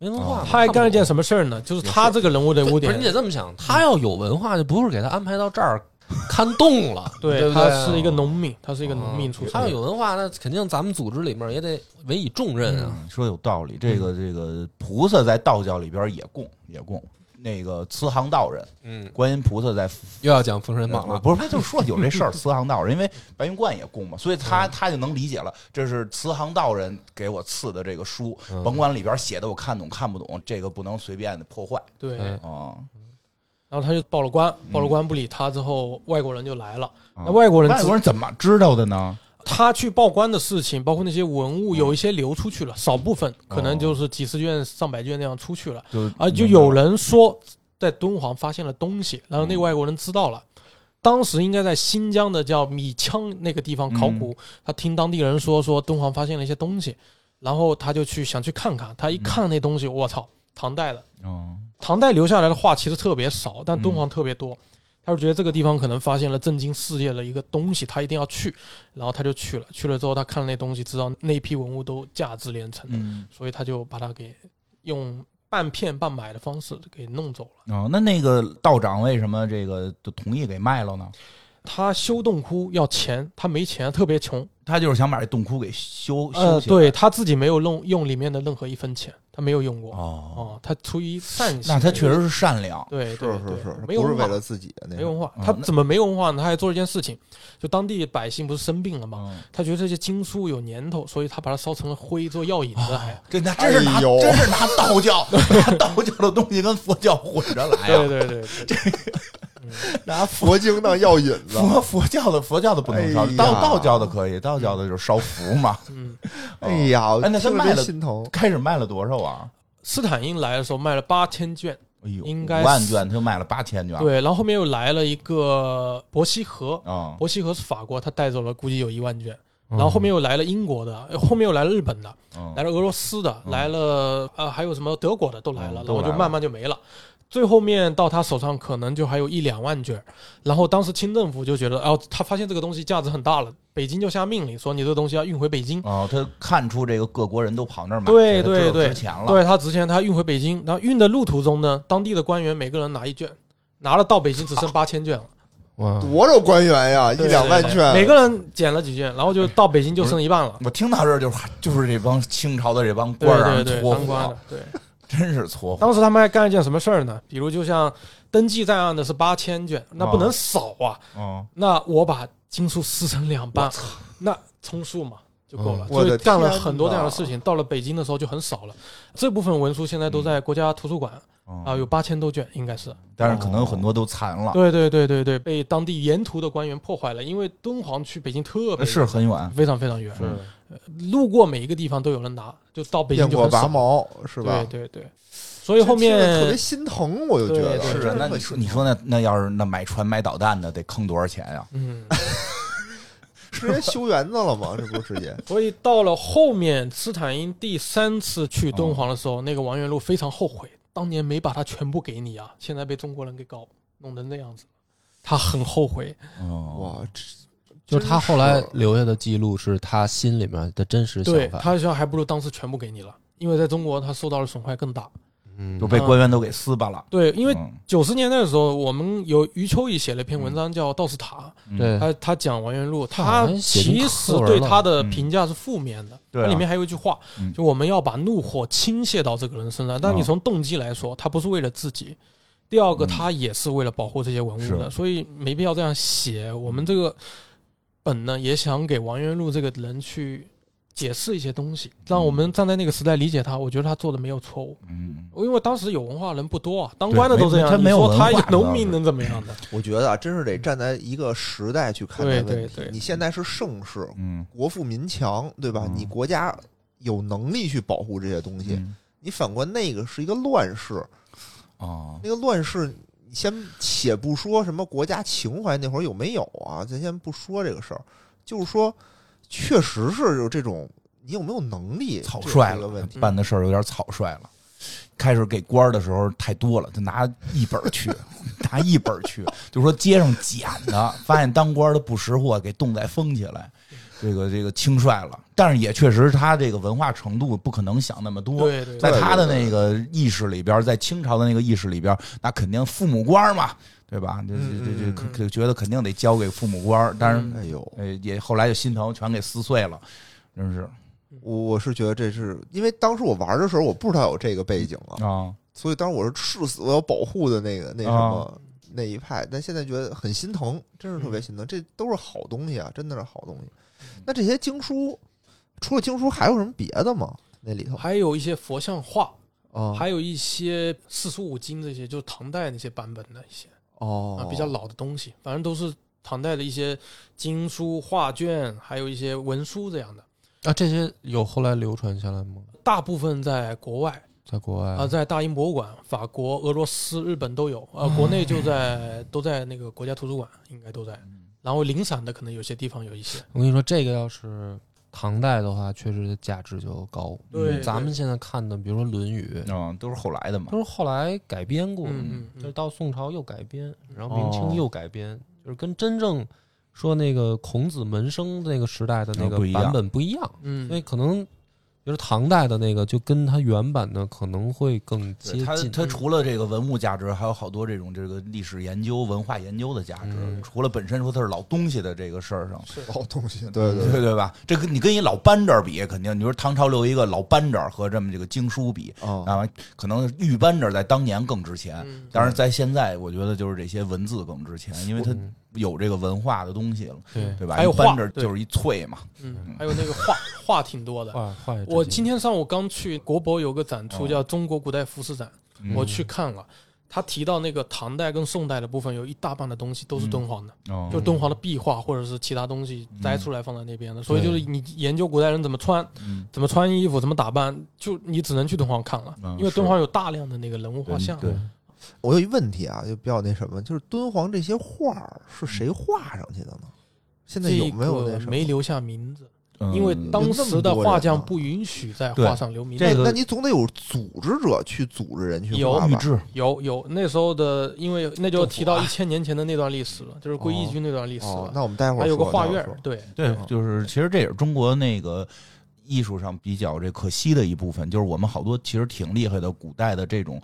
没文化嘛。他还干了件？什么事儿呢？就是他这个人物的污点不是你，得这么想，他要有文化，就不是给他安排到这儿看洞了，对不对？他是一个农民，他是一个农民出身。他要有文化，那肯定咱们组织里面也得委以重任啊。嗯说有道理，这个这个菩萨在道教里边也供也供，那个慈航道人，嗯，观音菩萨在又要讲《封神榜》了，不是，他就说有这事儿，慈航道人，因为白云观也供嘛，所以他他就能理解了，这是慈航道人给我赐的这个书，嗯。甭管里边写的我看懂看不懂，这个不能随便的破坏。对，嗯。啊。然后他就报了官，报了官不理他之后，外国人就来了。啊那外国人外国人怎么知道的呢？他去报关的事情，包括那些文物，有一些流出去了，少部分可能就是几十卷、上百卷那样出去了。就啊，就有人说在敦煌发现了东西，然后那个外国人知道了。当时应该在新疆的叫米羌那个地方考古，他听当地人说说敦煌发现了一些东西，然后他就去想去看看。他一看那东西，我操，唐代的，哦，唐代留下来的画其实特别少，但敦煌特别多。他就觉得这个地方可能发现了震惊世界的一个东西，他一定要去，然后他就去了。去了之后，他看了那东西，知道那批文物都价值连城的，嗯，所以他就把它给用半骗半买的方式给弄走了。哦，那那个道长为什么这个就同意给卖了呢？他修洞窟要钱，他没钱，特别穷。他就是想把这洞窟给修修呃，起来。对他自己没有用用里面的任何一分钱，他没有用过。哦，哦，他出于善心，那他确实是善良。对对对是是是，没有不是为了自己的那种。没文化。嗯那他怎么没文化呢？他还做了一件事情，就当地百姓不是生病了吗？嗯，他觉得这些经书有年头，所以他把它烧成了灰做药引子，还。这那真是拿哎呦真是拿道教 拿道教的东西跟佛教混着来对对！对对对，拿佛经当药引子，佛佛教的佛教的不能烧哎，道道教的可以，道教的就是烧符嘛。嗯，哎呀，哎那他卖了心疼。开始卖了多少啊？斯坦因来的时候卖了八千卷，哎呦，应该五万卷，他就卖了八千卷。对，然后后面又来了一个伯希和，啊，伯希和是法国，他带走了估计有一万卷，嗯然后后面又来了英国的，呃后面又来了日本的，嗯来了俄罗斯的，来了呃还有什么德国的都来了，嗯都来了然后就慢慢就没了。最后面到他手上可能就还有一两万卷，然后当时清政府就觉得，哦，他发现这个东西价值很大了，北京就下命令说你这个东西要运回北京。哦，他看出这个各国人都跑那儿买，对对对值钱了。对他值钱，他运回北京，然后运的路途中呢，当地的官员每个人拿一卷，拿了到北京只剩八千卷了，哇，多少官员呀，一两万卷，每个人捡了几卷，然后就到北京就剩一半了。我听到这儿就是就是这帮清朝的这帮对官儿让对当官的，对。真是搓。当时他们还干一件什么事儿呢？比如就像登记在案的是八千卷，那不能少啊。哦，那我把经书撕成两半，那充数嘛就够了。所以干了很多这样的事情。到了北京的时候就很少了。这部分文书现在都在国家图书馆哦啊，有八千多卷，应该是。但是可能有很多都残了，对对对对对，被当地沿途的官员破坏了，因为敦煌去北京特别是很远。非常非常远，是路过每一个地方都有人拿，就到北京就很少。拔毛是吧？对对对，所以后面特别心疼，我就觉得对对是啊，那你说你说那那要是那买船买导弹的得坑多少钱呀？嗯。直接修园子了吗？这不是直接所以到了后面，斯坦因第三次去敦煌的时候，那个王元禄非常后悔，当年没把它全部给你啊，现在被中国人给搞弄成那样子，他很后悔。哦，哇，这就是他后来留下的记录是他心里面的真实对想法。他说还不如当时全部给你了，因为在中国他受到的损害更大。嗯就被官员都给撕巴了。对，因为嗯九十年代的时候，我们有余秋雨写了一篇文章叫《道士塔》，嗯对他他讲王元禄，他其实对他的评价是负面的。对里面还有一句话嗯，就我们要把怒火倾泻到这个人身上。但你啊从动机来说，他不是为了自己。第二个，嗯他也是为了保护这些文物的，是所以没必要这样写。我们这个本呢，也想给王元禄这个人去解释一些东西，让我们站在那个时代理解他。我觉得他做的没有错误，嗯，因为当时有文化人不多啊，当官的都这样。他没有你说他农民能怎么样的？我觉得啊，真是得站在一个时代去看待问题。对对对你现在是盛世，嗯，国富民强，对吧？嗯你国家有能力去保护这些东西。嗯你反观那个是一个乱世，哦，那个乱世，你先且不说什么国家情怀那会儿有没有啊，咱先不说这个事儿，就是说，确实是有这种，你有没有能力，草率了问题。办的事儿有点草率了。开始给官儿的时候太多了，就拿一本儿去，拿一本儿去，就说街上捡的，发现当官儿的不识货，给冻在封起来。这个这个轻率了，但是也确实他这个文化程度不可能想那么多。对对，在他的那个意识里边，在清朝的那个意识里边，那肯定父母官嘛，对吧？这这这这嗯可可觉得肯定得交给父母官，但是嗯哎呦，呃也后来就心疼，全给撕碎了，真是我我是觉得这是因为当时我玩的时候我不知道有这个背景啊，啊所以当时我是誓死我要保护的那个那什啊么。那一派，但现在觉得很心疼，真是特别心疼。这都是好东西啊，真的是好东西。那这些经书，除了经书还有什么别的吗？那里头还有一些佛像画，啊，还有一些四书五经这些，就是唐代那些版本的一些哦啊，比较老的东西，反正都是唐代的一些经书、画卷，还有一些文书这样的。啊，这些有后来流传下来吗？大部分在国外在国外啊，在大英博物馆、法国、俄罗斯、日本都有，啊，国内就在都在那个国家图书馆，应该都在。然后零散的可能有些地方有一些。我跟你说，这个要是唐代的话，确实价值就高。对嗯咱们现在看的，比如说《论语》，嗯，都是后来的嘛都。是后来改编过，的嗯嗯就是到宋朝又改编，然后明哦清又改编，就是跟真正说那个孔子门生那个时代的那个哦不一样版本不一样，嗯所以可能就是唐代的那个就跟它原版的可能会更接近它除了这个文物价值，还有好多这种这个历史研究、文化研究的价值。嗯除了本身说它是老东西的这个事儿上，是老东西，对对对对吧？这跟你跟一老班这儿比，肯定你说唐朝留一个老班这儿和这么这个经书比，啊，啊，可能玉扳指在当年更值钱。嗯当然，在现在，我觉得就是这些文字更值钱，因为它嗯有这个文化的东西了，对。对吧？还有画就是一翠嘛，嗯，还有那个画 画挺多的。画画我今天上午刚去国博有个展出哦叫中国古代服饰展，嗯。我去看了。他提到那个唐代跟宋代的部分，有一大半的东西都是敦煌的，哦。就敦煌的壁画或者是其他东西摘出来放在那边的。所以就是你研究古代人怎么穿、嗯。怎么穿衣服、怎么打扮，就你只能去敦煌看了，嗯因为敦煌有大量的那个人物画像。对，我有一问题啊，就比较那什么，就是敦煌这些画儿是谁画上去的呢？现在这有没有那什么？没留下名字，嗯因为当时的画匠不允许在画上留名字。这个那那你总得有组织者去组织人去有画吧？有有，那时候的，因为那就提到一千年前的那段历史了，就是归义军那段历史哦了，。那我们待会儿还有个画院对，对嗯，就是其实这也是中国那个艺术上比较这可惜的一部分，就是我们好多其实挺厉害的古代的这种。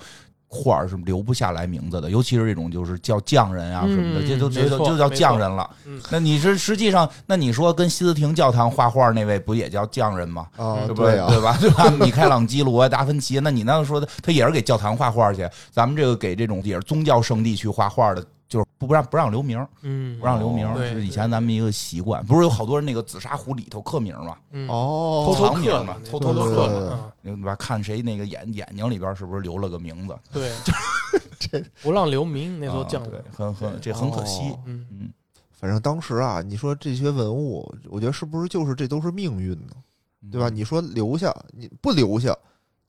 画儿是留不下来名字的，尤其是这种就是叫匠人啊什么的，嗯这都这都就就叫匠人了。嗯那你是实际上，那你说跟西斯廷教堂画画那位不也叫匠人吗？啊，对不对啊，对吧？对吧？米开朗基罗、啊达芬奇，那你那说的，他也是给教堂画画去。咱们这个给这种也是宗教圣地去画画的，就是不不让不让留名，嗯不让留名，对是以前咱们一个习惯。不是有好多人那个紫砂壶里头刻名吗？嗯，哦，偷偷藏名嘛刻嘛，偷偷刻嘛，对吧？看谁那个眼眼睛里边是不是留了个名字？对 这，不让留名，那时候啊对匠人，，很很这很可惜。哦嗯，嗯，反正当时啊，你说这些文物，我觉得是不是就是这都是命运呢？对吧？你说留下，你不留下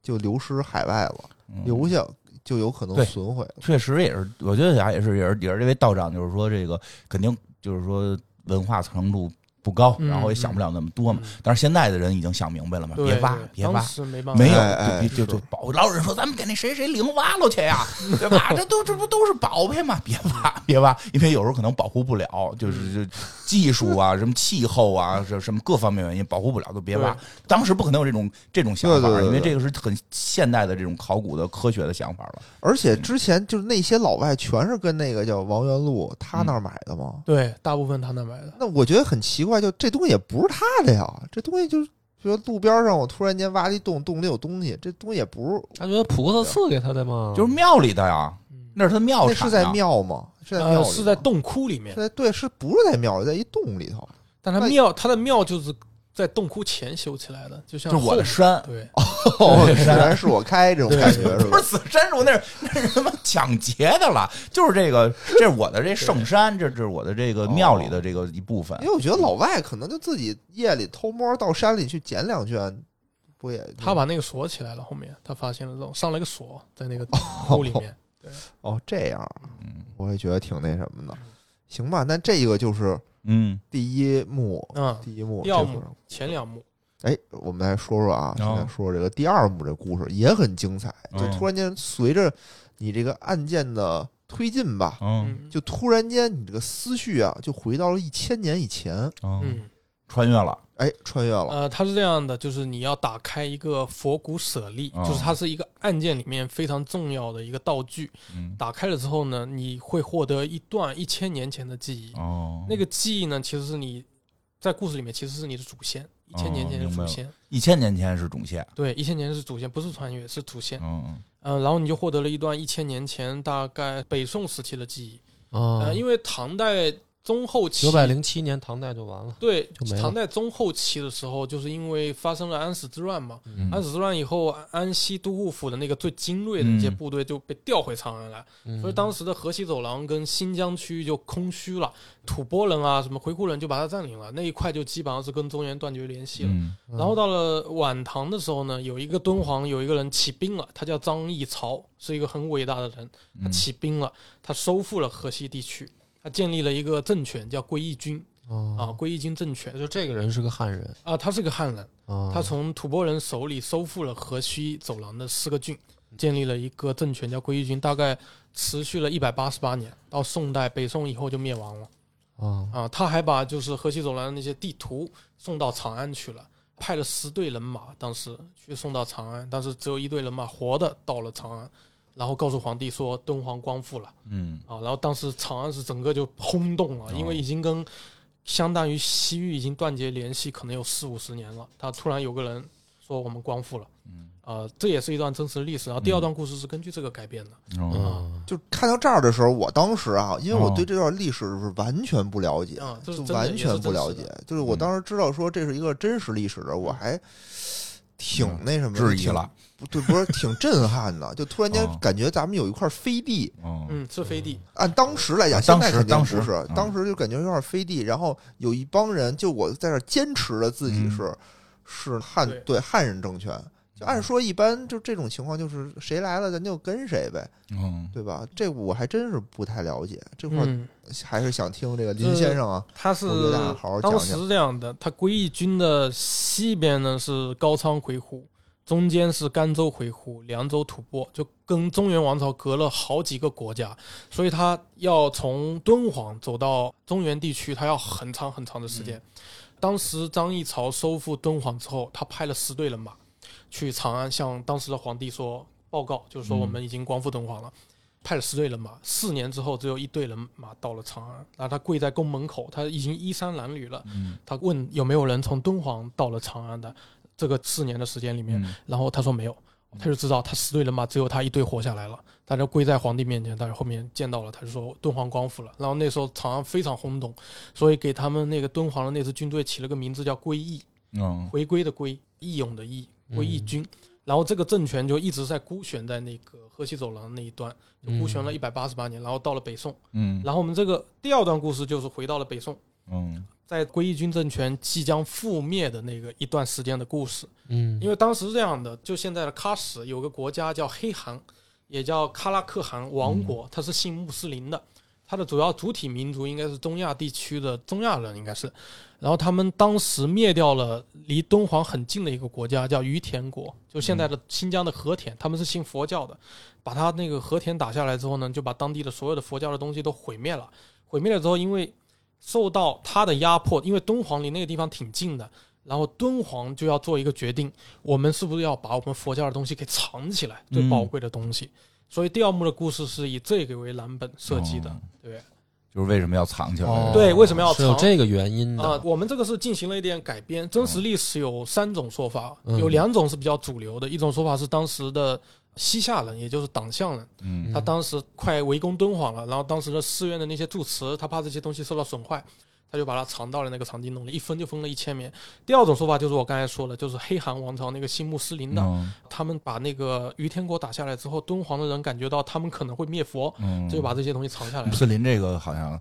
就流失海外了，嗯留下就有可能损毁了。确实也是，我觉得俩也是也是也是这位道长，就是说这个肯定就是说文化程度不高，嗯然后也想不了那么多嘛。嗯但是现在的人已经想明白了嘛，别挖别挖，没办法，没有就就就是宝。老有人说咱们给那谁谁零挖了去呀，对吧？这都这不都是宝贝吗？别挖 别挖，因为有时候可能保护不了，就是就技术啊、什么气候啊、什 什么各方面原因保护不了，就别挖。当时不可能有这种这种想法，因为这个是很现代的这种考古的科学的想法了。而且之前就是那些老外全是跟那个叫王元禄他那儿买的嘛。对，大部分他那买的，那我觉得很奇怪，就这东西也不是他的呀，这东西就是，比如路边上我突然间挖了一洞，洞里有东西，这东西也不是，他觉得普克特赐给他的吗？就是庙里的呀，嗯那是他庙那是在庙吗？是在庙是在洞窟里面是，在对，是不是在庙里，在一洞里头？但他庙他的庙就是在洞窟前修起来的，就像就是我的山，对，哦，山然是我开这种感觉是吧不是？紫杉树，那是那是什么抢劫的了？就是这个，这是我的这圣山，这这是我的这个庙里的这个一部分因。为我觉得老外可能就自己夜里偷摸到山里去捡两卷，不也他把那个锁起来了，后面他发现了之后上了一个锁在那个窟里面，哦这样，嗯我也觉得挺那什么的。行吧，那这个就是嗯。第一幕，嗯，第一幕第二幕前两幕，哎，我们来说说啊，现哦在说说这个第二幕这故事也很精彩，就嗯突然间随着你这个案件的推进吧，嗯嗯，就突然间你这个思绪啊，就回到了一千年以前。嗯嗯。穿越了，哎，穿越了，呃，它是这样的，就是你要打开一个佛骨舍利，哦就是它是一个案件里面非常重要的一个道具。嗯，打开了之后呢，你会获得一段一千年前的记忆。哦，那个记忆呢，其实是你在故事里面其实是你的祖先，一千年前的祖先。一千年前是祖先，对，一千年是祖先，不是穿越，是祖先。嗯嗯、然后你就获得了一段一千年前大概北宋时期的记忆。啊呃，因为唐代中后期九百零七年唐代就完了。对唐代中后期的时候，就是因为发生了安史之乱嘛。嗯安史之乱以后，安西都护府的那个最精锐的那些嗯部队就被调回长安来，嗯所以当时的河西走廊跟新疆区域就空虚了，吐蕃人啊、什么回鹘人就把它占领了，那一块就基本上是跟中原断绝联系了。嗯然后到了晚唐的时候呢，有一个敦煌有一个人起兵了，他叫张议潮，是一个很伟大的人。他嗯起兵了，他收复了河西地区，他建立了一个政权叫归义军啊，哦，归义军政权就这个人是个汉人。啊，他是个汉人，啊，他从吐蕃人手里收复了河西走廊的四个郡，建立了一个政权叫归义军，大概持续了一百八十八年，到宋代北宋以后就灭亡了。啊啊，他还把就是河西走廊的那些地图送到长安去了，派了十队人马，当时去送到长安，但是只有一队人马活的到了长安，然后告诉皇帝说敦煌光复了嗯啊，然后当时长安是整个就轰动了，因为已经跟相当于西域已经断绝联系，可能有四五十年了，他突然有个人说我们光复了。嗯啊、这也是一段真实的历史。然后第二段故事是根据这个改编的。哦嗯就看到这儿的时候，我当时啊，因为我哦对这段历史是完全不了解，啊，这完全不了解。就是我当时知道说这是一个真实历史的，我还挺那什么质疑了，不对，不是挺震撼的，就突然间哦感觉咱们有一块飞地。哦嗯，是飞地。按当时来讲，啊当时现在肯定当时不是嗯，当时就感觉有点飞地。然后有一帮人，就我在这儿坚持着自己嗯是是汉对对汉人政权。就按说一般就这种情况，就是谁来了咱就跟谁呗，嗯对吧？这我还真是不太了解这块还是想听这个林先生啊。他是当时是这样的，他归义军的西边呢是高昌回鹘，中间是甘州回鹘，凉州吐蕃，就跟中原王朝隔了好几个国家，所以他要从敦煌走到中原地区，他要很长很长的时间。嗯当时张议潮收复敦煌之后，他派了十队人马去长安，向当时的皇帝说报告，就是说嗯我们已经光复敦煌了。派了十队人马，四年之后只有一队人马到了长安，然后他跪在宫门口，他已经衣衫褴褛了。嗯他问有没有人从敦煌到了长安的这个四年的时间里面，嗯然后他说没有，他就知道他十队人马只有他一队活下来了，他就跪在皇帝面前，但是后面见到了，他就说敦煌光复了。然后那时候长安非常轰动，所以给他们那个敦煌的那支军队起了个名字叫归义，嗯回归的归，义勇的义，归义军。然后这个政权就一直在孤悬在那个河西走廊那一端，就孤悬了一百八十八年。然后到了北宋，嗯然后我们这个第二段故事就是回到了北宋。嗯在归义军政权即将覆灭的那个一段时间的故事，嗯，因为当时是这样的，就现在的喀什有个国家叫黑汗，也叫喀拉克汗王国，它是信穆斯林的，它的主要主体民族应该是中亚地区的中亚人，应该是。然后他们当时灭掉了离敦煌很近的一个国家，叫于田国，就现在的新疆的和田，他们是信佛教的，把他那个和田打下来之后呢，就把当地的所有的佛教的东西都毁灭了。毁灭了之后，因为受到他的压迫，因为敦煌离那个地方挺近的，然后敦煌就要做一个决定，我们是不是要把我们佛教的东西给藏起来，最宝贵的东西。所以第二幕的故事是以这个为蓝本设计的，哦对。就是为什么要藏起来？哦对为什么要藏是有这个原因啊、的？我们这个是进行了一点改编。真实历史有三种说法，嗯有两种是比较主流的，一种说法是当时的西夏人，也就是党项人，嗯他当时快围攻敦煌了，然后当时的寺院的那些住持，他怕这些东西受到损坏，他就把它藏到了那个藏经洞里，一分就分了一千年。第二种说法就是我刚才说的，就是黑汗王朝那个新穆斯林的，嗯他们把那个于天国打下来之后，敦煌的人感觉到他们可能会灭佛，嗯，就把这些东西藏下来。穆斯林这个好像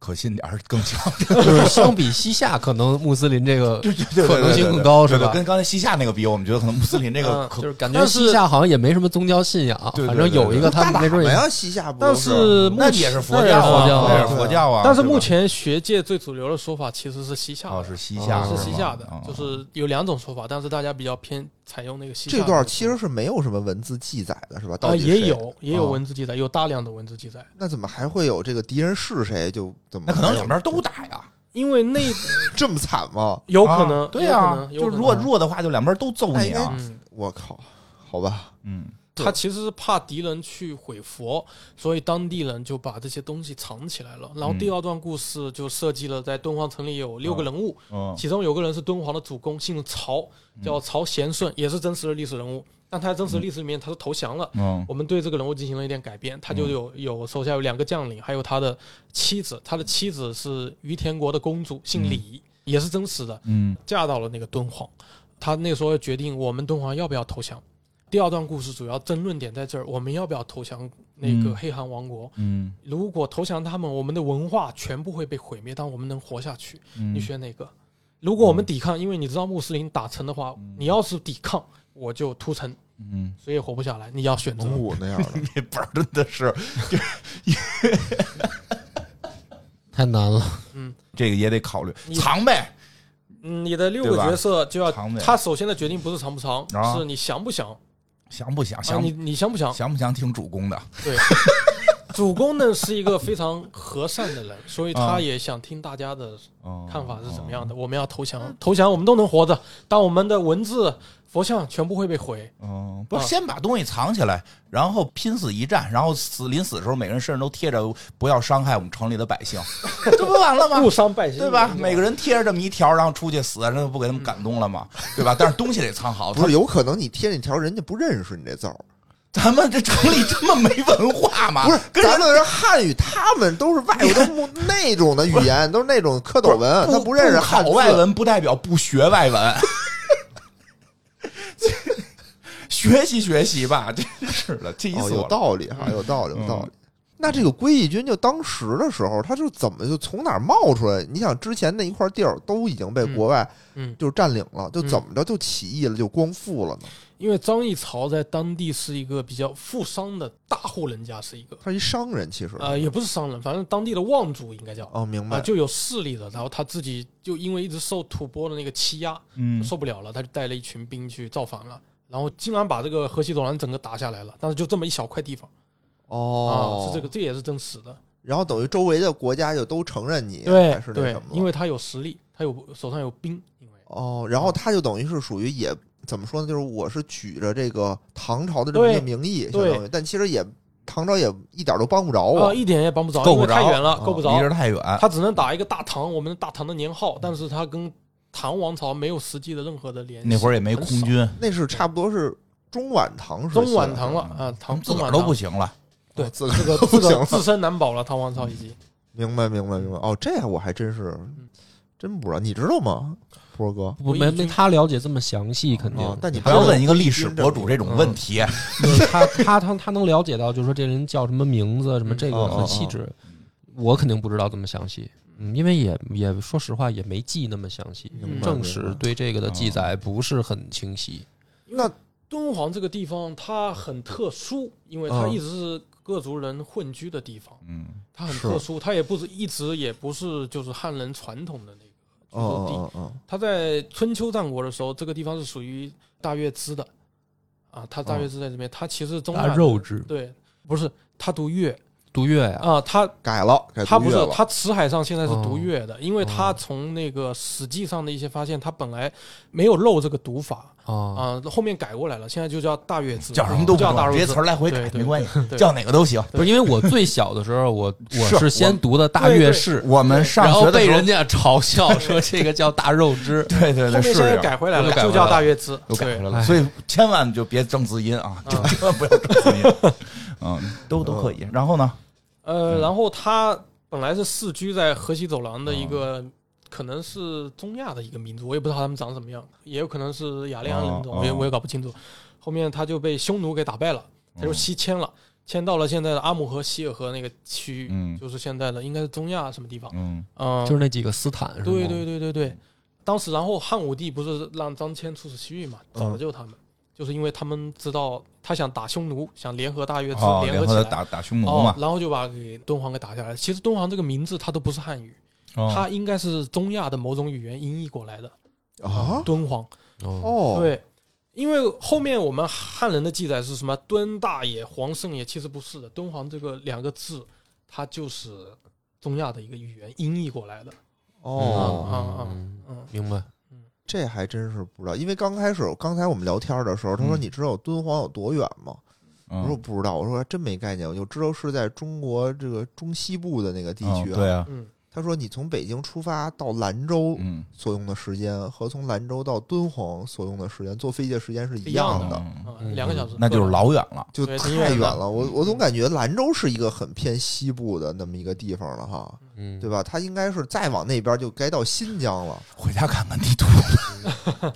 可信点儿更强，就是相比西夏，可能穆斯林这个 可能性更高是吧？跟刚才西夏那个比，我们觉得可能穆斯林这个嗯可就是感觉西夏好像也没什么宗教信仰，反正有一个他们干没准也嘛呀？西夏不但是？那也是佛教啊，佛教啊那也是佛教啊。但是目前学界最主流的说法其实是西夏。是西夏哦是西夏的，就是有两种说法，但是大家比较偏采用那个这段其实是没有什么文字记载的，是吧？啊到底谁也有也有啊文字记载，有大量的文字记载。那怎么还会有这个敌人是谁？就怎么那可能两边都打呀。因为那 这么惨吗？有可能，啊对啊有可，能有可就是如果弱的话，就两边都揍你啊。嗯，我靠，好吧，嗯他其实是怕敌人去毁佛，所以当地人就把这些东西藏起来了。然后嗯。第二段故事就设计了，在敦煌城里有六个人物，嗯。其中有个人是敦煌的主公，姓曹，叫曹贤顺，也是真实的历史人物。但他在真实的历史里面他是投降了。嗯。我们对这个人物进行了一点改编，他就有有手下有两个将领，还有他的妻子，他的妻子是于田国的公主，姓李，也是真实的，嗯。嫁到了那个敦煌。他那个时候决定我们敦煌要不要投降。第二段故事主要争论点在这儿，我们要不要投降那个嗯黑汗王国？嗯如果投降他们，我们的文化全部会被毁灭，但我们能活下去。嗯，你选哪个？如果我们抵抗，因为你知道穆斯林打城的话，你要是抵抗，我就屠城，嗯，谁也活不下来。你要选择蒙古那样的，这本儿真的是 太难了。嗯这个也得考虑你藏呗。嗯，你的六个角色就要长呗他首先的决定不是长不长，啊是你降不降想不想啊？想你你想不想？想不想听主公的？对，主公呢是一个非常和善的人，所以他啊也想听大家的哦看法是怎么样的。我们要投降，投降我们都能活着，当我们的文字、佛像全部会被毁。嗯，不是啊先把东西藏起来，然后拼死一战，然后死临死的时候，每个人身上都贴着“不要伤害我们城里的百姓”，这不完了吗？不伤百姓，对吧？每个人贴着这么一条，然后出去死，这不给他们感动了吗？对吧？但是东西得藏好，不是有可能你贴那条，人家不认识你这字儿，咱们这城里这么没文化吗？不是，咱们是汉语，他们都是外国的那种的语言，都是那种蝌蚪文，他不认识汉外，文，不代表不学外文。学习学习吧，真是的，气哦，有死我了。道理哈，有道理，有嗯道理。那这个归义军就当时的时候，他就怎么就从哪儿冒出来？你想之前那一块地儿都已经被国外嗯，就是占领了，就怎么着就起义了，就光复了呢？因为张议潮在当地是一个比较富商的大户人家，是一个他是一商人，其实呃，也不是商人，反正当地的望族应该叫哦，明啊，白。就有势力的。然后他自己就因为一直受吐蕃的那个欺压，嗯受不了了，他就带了一群兵去造反了。然后竟然把这个河西走廊整个打下来了，但是就这么一小块地方哦啊，，是这个，这也是真实的。然后等于周围的国家就都承认你，对还是那对什么，因为他有实力，他有手上有兵，因为哦，然后他就等于是属于也怎么说呢？就是我是举着这个唐朝的这么一个名义，相对当于，但其实也唐朝也一点都帮不着啊、我。一点也帮不着，够不着太远了，哦够不着离。着太远，他只能打一个大唐，我们的大唐的年号，但是他跟唐王朝没有实际的任何的联系。那会儿也没，空军，那是差不多是中晚唐时期中晚唐了啊，唐们自个儿都中晚唐不行了。对哦自这个不这行自身难保了，唐王朝已经。明白明白明白。哦，这样我还真是嗯真不知道，你知道吗，波哥？不没没他了解这么详细，肯定哦。但你不要问一个历史博主这种问题，就是他他他他能了解到，就是说这人叫什么名字，什么这个很细致。我肯定不知道这么详细，嗯，因为也也说实话也没记那么详细，正史对这个的记载不是很清晰。那敦煌这个地方它很特殊，因为它嗯一直是各族人混居的地方，嗯它很特殊，它也不是一直也不是就是汉人传统的那个居住哦地。哦哦。它在春秋战国的时候，这个地方是属于大月支的，啊，他大月支在这边，他其实中亚大肉质对，不是他读越杜越呀，啊，他改了，改它不是读乐了。它辞海上现在是读哦越的，因为他从那个史记上的一些发现，他本来没有漏这个读法啊，啊，后面改过来了，现在就叫大月字，叫什么都不，叫大乐字。这些词儿来回改没关系，对叫哪个都行。不是因为我最小的时候，我 我是是先读的大对对月氏，我们上然后学的时候被人，家嘲笑说这个叫大肉汁。对对对，后面现在是改回来了，就叫大月字，改回来了，哎。所以千万就别正字音啊，就千万不要正字音，嗯，都都可以。然后呢，呃，嗯然后他本来是世居在河西走廊的一个，可能是中亚的一个民族，我也不知道他们长什么样，也有可能是雅利安人种，我也我也搞不清楚。后面他就被匈奴给打败了，他就西迁了，迁到了现在的阿姆河、希尔河那个区域，嗯就是现在的应该是中亚什么地方，嗯嗯，就是那几个斯坦，是吗对对对对对。当时，然后汉武帝不是让张骞出使西域嘛，找的就是他们，就是因为他们知道他想打匈奴，想联合大月支哦，联合起来，合打打匈奴哦嘛，，然后就把给敦煌给打下来。其实敦煌这个名字它都不是汉语，哦它应该是中亚的某种语言音译过来的。啊敦煌，哦，哦，对，因为后面我们汉人的记载是什么敦大爷、黄圣也，其实不是的。敦煌这个两个字，它就是中亚的一个语言音译过来的。哦，啊啊嗯嗯明白。这还真是不知道，因为刚开始刚才我们聊天的时候，他说嗯。你知道敦煌有多远吗？我说嗯，不知道，我说还真没概念，我就知道是在中国这个中西部的那个地区、嗯对啊，嗯他说你从北京出发到兰州嗯，所用的时间和从兰州到敦煌所用的时间，坐飞机的时间是一一样的，两个小时，那就是老远了。就太远了。我我总感觉兰州是一个很偏西部的那么一个地方了哈，嗯，对吧？他应该是再往那边就该到新疆了。回家看看地图，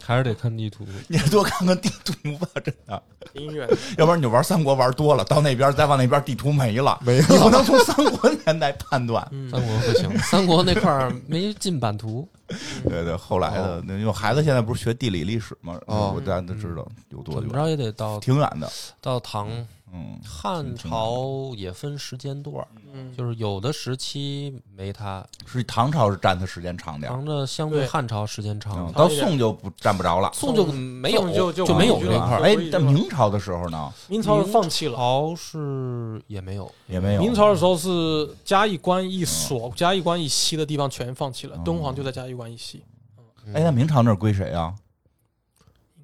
还是得看地图。你还多看看地图吧，真的。音乐。要不然你就玩三国玩多了，到那边再往那边地图没了，没了你不能从三国年代判断。嗯三国不行，三国那块儿没进版图。对对，后来的，那因为孩子现在不是学地理历史嘛，哦我大家都知道有多远，怎么着也得到挺远的。到唐嗯，汉朝也分时间段，嗯，就是有的时期没它，是唐朝是占的时间长点儿，唐的相对对汉朝时间长嗯，到宋就不占不着了。宋就没有宋就就就没有这块儿。哎就，但明朝的时候呢，明朝是放弃了。朝是也没有，也没有。明朝的时候是嘉峪关一所，嘉峪关以西的地方全放弃了，敦煌就在嘉峪关以西。哎，那明朝那儿归谁啊？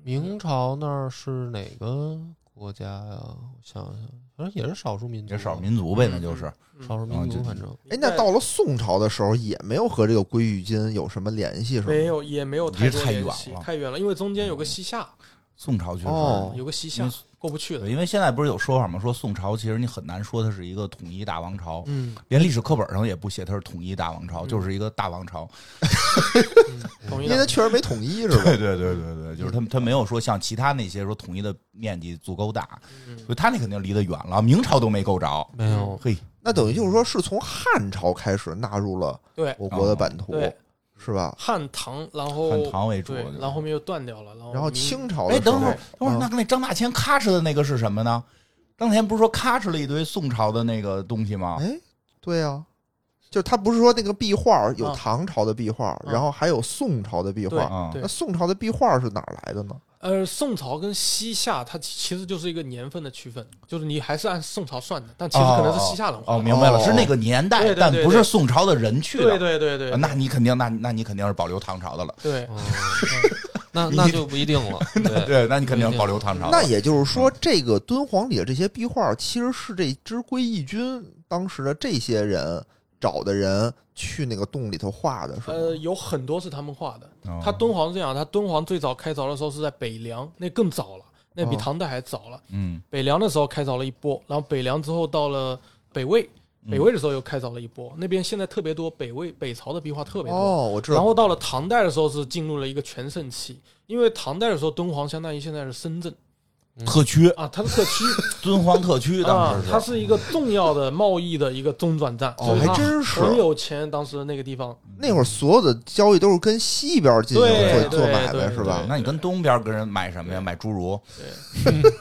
明朝那儿是哪个国家呀？我想想，反正也是少数民族，也少数民族呗，嗯那就是。少数民族，反正哎，那到了宋朝的时候，也没有和这个归玉金有什么联系，是吗？没有，也没有太多太远联系了太远了，因为中间有个西夏，宋朝确实，哦有个西夏过不去的，。因为现在不是有说法吗？说宋朝其实你很难说它是一个统一大王朝，嗯，连历史课本上也不写它是统一大王朝，嗯就是一个大王朝。因为它确实没统一，是吧？对对对对对，就是他他没有说像其他那些说统一的面积足够大，嗯所以他那肯定离得远了，明朝都没够着。没有。嘿，那等于就是说，是从汉朝开始纳入了对我国的版图，对，是吧？汉唐，然后汉唐为主对，然后后面又断掉了，然后然后清朝哎，等会儿等会儿，嗯那跟那张大千咔哧的那个是什么呢？张大千不是说咔哧了一堆宋朝的那个东西吗？哎，对呀、就他不是说那个壁画有啊唐朝的壁画，啊然后还有宋朝的壁画。啊那，宋朝的壁画是哪儿来的呢？呃，宋朝跟西夏它其实就是一个年份的区分，就是你还是按宋朝算的，但其实可能是西夏人画哦，的。明白了，哦是那个年代，但不是宋朝的人去的。对对对对，啊那你肯定，那那你肯定是保留唐朝的了。对嗯那那就不一定了。对，对，那你肯定要保留唐朝的。那也就是说，这个敦煌里的这些壁画，其实是这支归义军当时的这些人找的人去那个洞里头画的，是吗？呃，有很多是他们画的。哦它敦煌是这样，他敦煌最早开凿的时候是在北凉，那更早了，那比哦唐代还早了。嗯，北凉的时候开凿了一波，然后北凉之后到了北魏，嗯北魏的时候又开凿了一波，那边现在特别多北魏北朝的壁画特别多。哦，我知道。然后到了唐代的时候是进入了一个全盛期，因为唐代的时候敦煌相当于现在是深圳特区，啊，它是特区 敦煌特区当啊时，它是一个重要的贸易的一个中转站，哦还真是很有钱。当时那个地方，那会儿所有的交易都是跟西边进行对做做买卖，对对是吧？那你跟东边跟人买什么呀？买侏儒。对？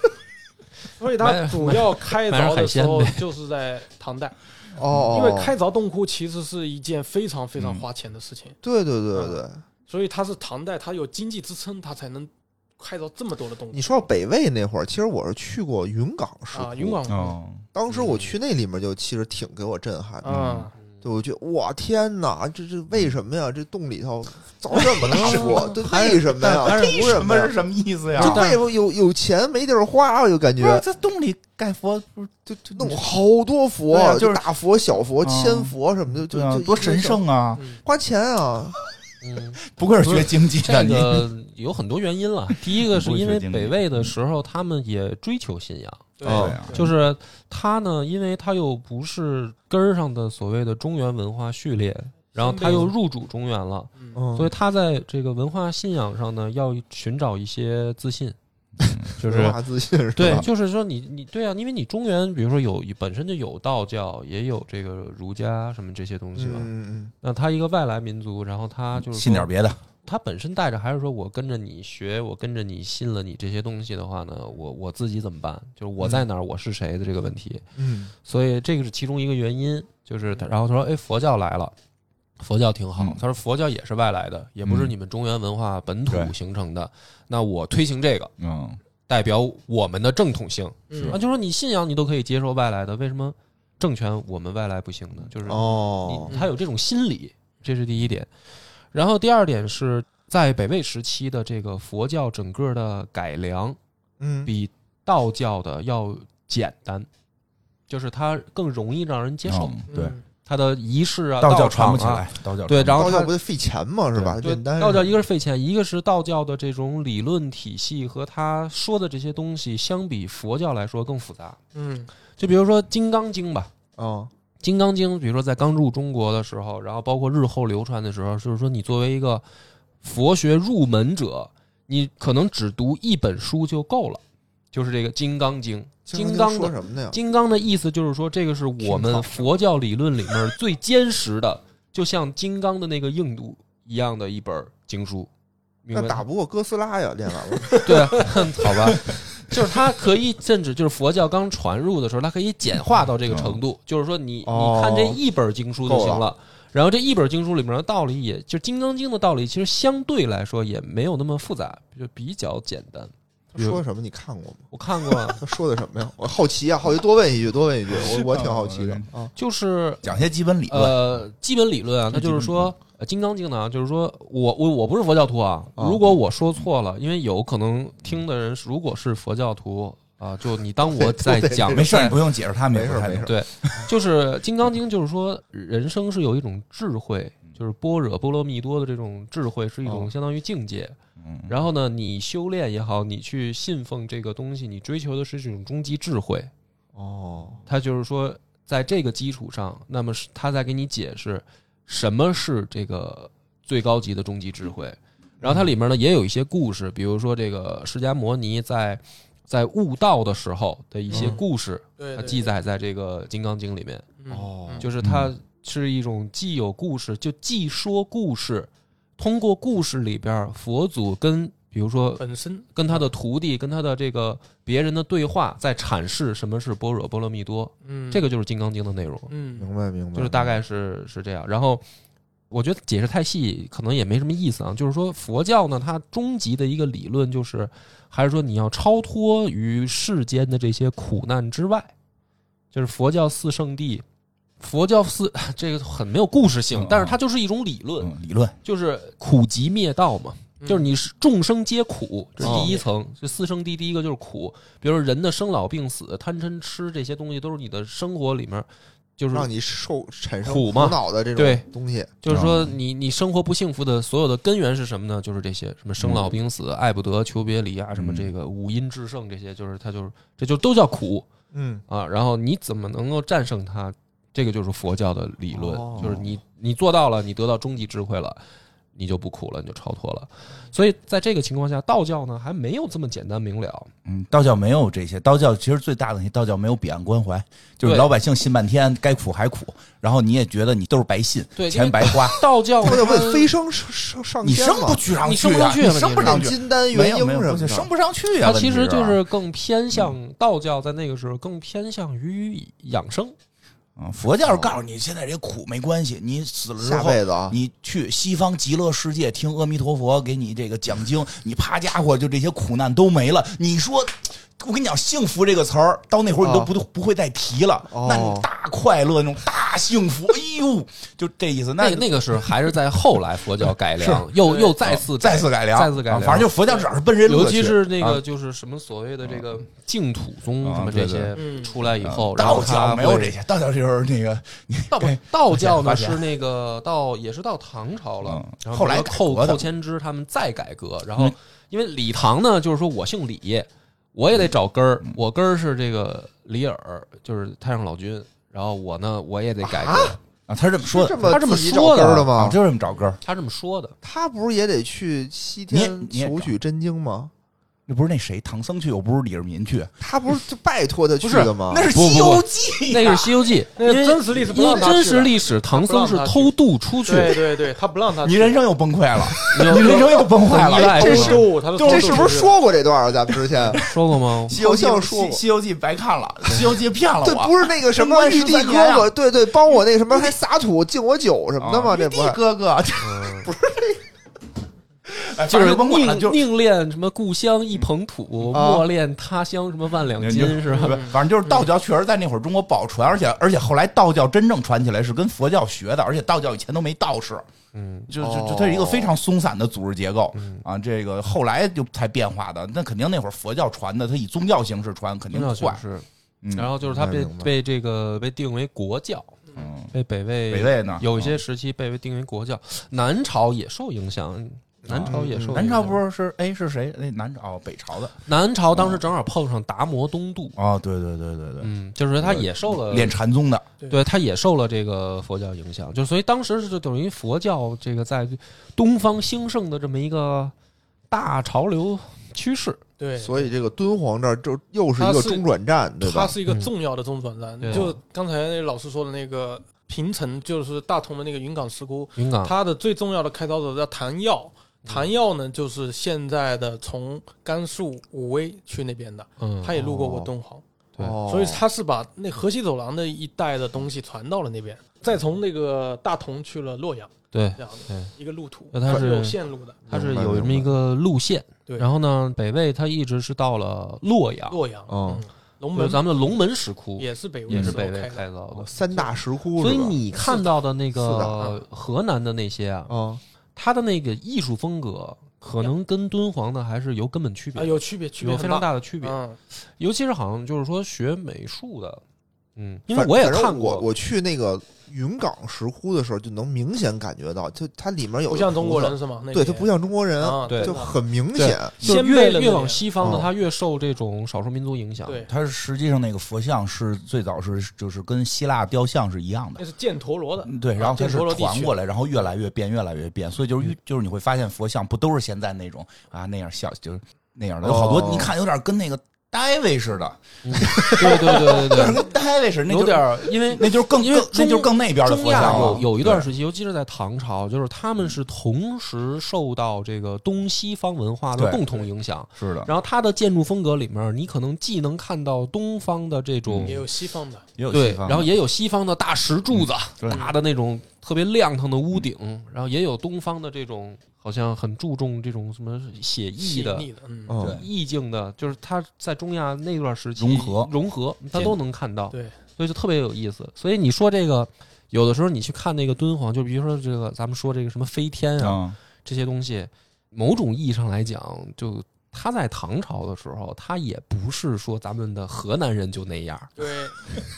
所以它主要开凿的时候就是在唐代，哦，因为开凿洞窟其实是一件非常非常花钱的事情，对对对对对。所以它是唐代，它有经济支撑，它才能开凿这么多的洞窟你说到北魏那会儿，其实我是去过云冈石窟啊。云冈，哦，当时我去那里面就其实挺给我震撼的。啊，对，我觉得哇天哪，这这为什么呀？这洞里头凿这么 大佛，对，为什么呀？但是图什么是？什么意思呀？就为什么有有钱没地儿花？我就感觉在洞里盖佛，不是就就弄好多佛，就是大佛、小佛、啊千佛什么的，就就，多神圣啊！嗯花钱啊！嗯，不愧是学经济的，这个 有很多原因了。第一个是因为北魏的时候，他们也追求信仰，对就是他呢，因为他又不是根儿上的所谓的中原文化序列，然后他又入主中原了，所以他在这个文化信仰上呢，要寻找一些自信，就是文化自信是吧？对，就是说你你对啊，因为你中原比如说有本身就有道教，也有这个儒家什么这些东西嘛。嗯嗯那他一个外来民族，然后他就是信点别的，他本身带着还是说我跟着你学，我跟着你信了你这些东西的话呢，我我自己怎么办？就是我在哪儿，我是谁的这个问题。嗯所以这个是其中一个原因，就是他，然后他说，哎，佛教来了。佛教挺好嗯，他说佛教也是外来的，也不是嗯你们中原文化本土形成的。那我推行这个，嗯，代表我们的正统性。嗯啊，就说你信仰你都可以接受外来的，为什么政权我们外来不行呢？就是哦，他有这种心理，这是第一点。然后第二点是在北魏时期的这个佛教整个的改良嗯，比道教的要简单，就是它更容易让人接受。嗯对，嗯它的仪式啊，道教传不起来，道教对然后道教不得费钱吗？是吧？对道教一个是费钱，一个是道教的这种理论体系和他说的这些东西相比佛教来说更复杂。嗯就比如说《金刚经》吧，啊，《金刚经》，比如说在刚入中国的时候，然后包括日后流传的时候，就是说你作为一个佛学入门者，你可能只读一本书就够了，就是这个《金刚经》。金刚的说什么呢呀？金刚的意思就是说，这个是我们佛教理论里面最坚实的，就像金刚的那个硬度一样的一本经书。那打不过哥斯拉呀，练完了。对啊，好吧，就是它可以，甚至就是佛教刚传入的时候，它可以简化到这个程度，就是说你哦你看这一本经书就行了。然后这一本经书里面的道理也，就《金刚经》的道理，其实相对来说也没有那么复杂，就比较简单。他说什么？你看过吗？我看过啊，他说的什么呀？我好奇啊，好奇，多问一句，多问一句，我我挺好奇的啊。就是讲些基本理论，呃，基本理论啊，那就是说，呃《金刚经》呢，就是说我我我不是佛教徒啊，啊如果我说错了，因为有可能听的人如果是佛教徒啊，就你当我在讲没事你不用解释，他没事没事对，就是《金刚经》，就是说人生是有一种智慧，就是般若波罗蜜多的这种智慧，是一种哦相当于境界。嗯然后呢，你修炼也好，你去信奉这个东西，你追求的是这种终极智慧。哦，他就是说，在这个基础上，那么是他在给你解释什么是这个最高级的终极智慧。然后它里面呢也有一些故事，比如说这个释迦摩尼在在悟道的时候的一些嗯故事，它记载在这个《金刚经》里面。嗯哦嗯就是它是一种既有故事，就既说故事，通过故事里边佛祖跟比如说本身。跟他的徒弟跟他的这个别人的对话，在阐释什么是般若波罗蜜多，嗯。这个就是《金刚经》的内容，嗯。明白明白，就是大概是是这样。然后我觉得解释太细可能也没什么意思啊，就是说佛教呢，它终极的一个理论就是，还是说你要超脱于世间的这些苦难之外，就是佛教四圣地。佛教四 这个很没有故事性嗯，但是它就是一种理论，嗯，理论就是苦集灭道嘛，嗯就是你是众生皆苦，这是第一层。这四圣谛第一个就是苦，比如说人的生老病死、贪嗔痴这些东西，都是你的生活里面，就是让你受产生苦嘛恼的这对种东西。就是说你你生活不幸福的所有的根源是什么呢？就是这些什么生老病死、爱不得、求别离啊，什么这个五阴炽盛这些，就是它就是这就都叫苦嗯，啊。然后你怎么能够战胜它？这个就是佛教的理论，哦就是你你做到了，你得到终极智慧了。你就不苦了，你就超脱了。所以在这个情况下，道教呢还没有这么简单明了。嗯，道教没有这些，道教其实最大的问题，道教没有彼岸关怀，就是老百姓信半天，该苦还苦，然后你也觉得你都是白信，对钱白花，道教不得它问飞升上上上你升不去上你去啊，升不上去你升不上去，金丹没元婴升不上去啊。它其实就是更偏向道教，在那个时候更偏向于养生。嗯，佛教是告诉你，现在这苦没关系，你死了之下后，辈子啊，你去西方极乐世界听阿弥陀佛给你这个讲经，你啪家伙就这些苦难都没了。你说，我跟你讲，幸福这个词儿，到那会儿你都哦不、不会再提了，哦。那种大快乐，那种大幸福，哎呦，就这意思。那那个那个是还是在后来佛教改良，又又再次再次改良，再次改良。啊反正就佛教只要是奔这路尤，其是那啊。个就是什么所谓的这个净土宗啊什么这些出来以后，道教没有这些，道教就是那个道对道教呢是那个到也是到唐朝了嗯，然后后来寇寇谦之他们再改革，然后嗯。因为李唐呢，就是说我姓李，我也得找根嗯儿，我根儿是这个李耳，就是太上老君，然后我呢我也得改革，啊，他是这么说的他这么说的啊，找根的吗？就这么找根儿。他这么说的。他不是也得去西天求取真经吗？那不是那谁唐僧去，又不是李世民去，他不是就拜托他去不是的吗？那是《不不西游记》那个是《西游记 》，那个因为真实历史因真实历史，唐僧是偷渡出去，对对对，他不让他去，你人生又崩溃了，你人生又崩坏很意外了。这是这是不是说过这段啊？咱们之前 说过吗？西游记说过西西游记白看了，西游记骗了对，我。不是那个什么玉帝哥哥，啊对对，帮我那个什么还撒土敬我酒什么的吗？啊玉帝这不是哥哥，嗯，哎就是反正甭管了，宁就宁恋什么故乡一捧土，啊。莫恋他乡什么万两金，是吧？反正就是道教确实在那会儿中国不好传，而且而且后来道教真正传起来是跟佛教学的，而且道教以前都没道士，嗯。就就就哦它是一个非常松散的组织结构嗯，啊。这个后来就才变化的，那肯定那会儿佛教传的，它以宗教形式传，肯定宗教快。形式，嗯。然后就是它被被这个被定为国教，嗯，被北魏北魏呢，有一些时期被定为国教，南朝也受影响，南朝也受。南朝不是是哎是谁？那南朝哦北朝的南朝当时正好碰上达摩东渡，哦，对对对对对，嗯，就是他也受了练禅宗的，对，他也受了这个佛教影响，就所以当时是等于佛教这个在东方兴盛的这么一个大潮流趋势。对，所以这个敦煌这儿就又是一个中转站，对吧？它是一个重要的中转站。对就刚才那老师说的那个平城，就是大同的那个云冈石窟，云冈，它的最重要的开凿者叫谭耀。谭耀呢，就是现在的从甘肃武威去那边的，嗯，他也路过过敦煌，对。哦。所以他是把那河西走廊的一带的东西传到了那边，再从那个大同去了洛阳，对，这样的一个路途，那它是有线路的。它是有这么一个路线。对，然后呢，北魏它一直是到了洛阳，洛阳，哦嗯，龙就是门咱们的龙门石窟也是北魏也是北魏开凿的。三大石窟所以？你看到的那个河南的那些啊，啊，它的那个艺术风格可能跟敦煌的还是有根本区别啊，，有区别，区别有非常大的区别。嗯，尤其是好像就是说学美术的，嗯，因为我也看过，我我去那个云冈石窟的时候，就能明显感觉到，就它里面有不像中国人是吗？那对，它不像中国人，啊，对就很明显。越越往西方的，哦它越受这种少数民族影响。对，它实际上那个佛像是最早是就是跟希腊雕像是一样的那。是犍陀罗的，嗯对，然后它是传过来，然后越来越变，越来越变，所以就是越就是你会发现佛像不都是现在那种啊那样像就是那样的，有好多哦你看有点跟那个戴维似的，嗯对对对对对，跟戴维似的，有点儿，因为那就是更因为更那就是更那边的中亚佛像了。有有一段时期，尤其是在唐朝，就是他们是同时受到这个东西方文化的共同影响。是的，然后它的建筑风格里面，你可能既能看到东方的这种也有西方的，也有西，方然后也有西方的大石柱子，大的那种特别亮堂的屋顶，然后也有东方的这种好像很注重这种什么写意的。的，嗯，意境的，就是他在中亚那段时期融合融合，他都能看到，对，所以就特别有意思。所以你说这个，有的时候你去看那个敦煌，就比如说这个咱们说这个什么飞天啊嗯这些东西，某种意义上来讲，就它在唐朝的时候，他也不是说咱们的河南人就那样，对，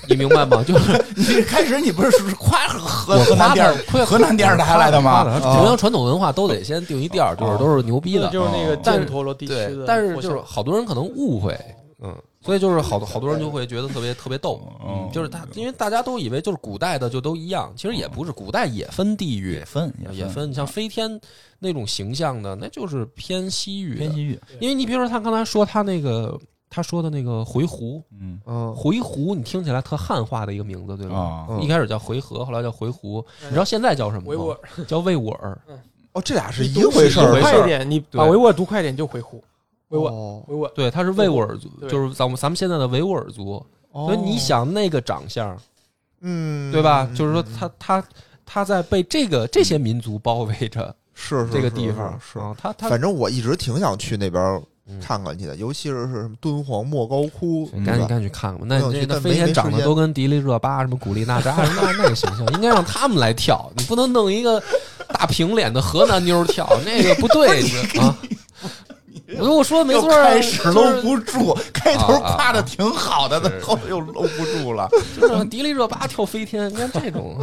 你明白吗？就是 你开始你不是是夸河河南电视夸河南电视台来的吗？夸他啊中央传统文化都得先定一调儿，就是哦都是牛逼的。就是那个但陀罗地区的，，但是就是好多人可能误会，嗯，所以就是好多好多人就会觉得特别特别逗，嗯就是他因为大家都以为就是古代的就都一样，其实也不是，古代也分地域也，分也分，你像飞天那种形象的，那就是偏西域偏西域，因为你比如说他刚才说他那个他说的那个回鹘，嗯嗯，回鹘你听起来特汉化的一个名字，对吧？一开始叫回纥，后来叫回鹘，你知道现在叫什么维吾吗？尔，叫魏吾尔。哦，这俩是一回事儿一回事儿快一点，你把对维吾尔读快一点就回鹘，维吾尔，哦。维吾尔，对，他是维吾尔族，就是咱们咱们现在的维吾尔族。所以你，想那个长相，嗯，对吧？嗯就是说他他他在被这个这些民族包围着是是这个地方，是，啊，他他反正我一直挺想去那边嗯。看看去的，尤其是是什么敦煌莫高窟，嗯赶紧赶紧去看看吧。那那飞天长得都跟迪丽热巴、什么古力娜扎，那那个形象应该让他们来跳，你不能弄一个大平脸的河南妞儿跳，那个不对，啊。我说我说的没错啊，开始搂不住，开头夸的挺好的，是但后又搂不住了。就是迪丽热巴跳飞天，你看这种，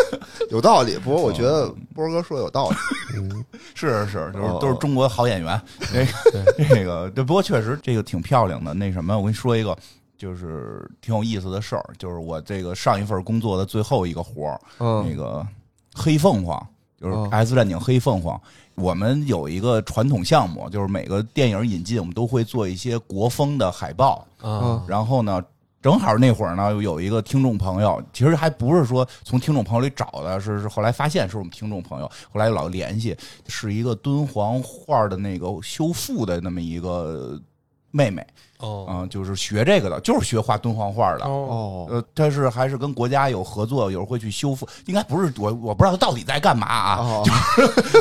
有道理。不过我觉得波哥说的有道理，嗯，是是是，就是哦都是中国好演员。那个那个，这不过确实这个挺漂亮的。那什么，我跟你说一个，就是挺有意思的事儿，就是我这个上一份工作的最后一个活儿，嗯那个黑凤凰，就是哦《X 战警：黑凤凰》。我们有一个传统项目，就是每个电影引进，我们都会做一些国风的海报。嗯，然后呢，正好那会儿呢，有一个听众朋友，其实还不是说从听众朋友里找的，是是后来发现是我们听众朋友，后来老联系，是一个敦煌画的那个修复的那么一个妹妹，哦，嗯，就是学这个的，就是学画敦煌画的。哦，他是还是跟国家有合作，有时候会去修复，应该不是我我不知道他到底在干嘛啊，哦，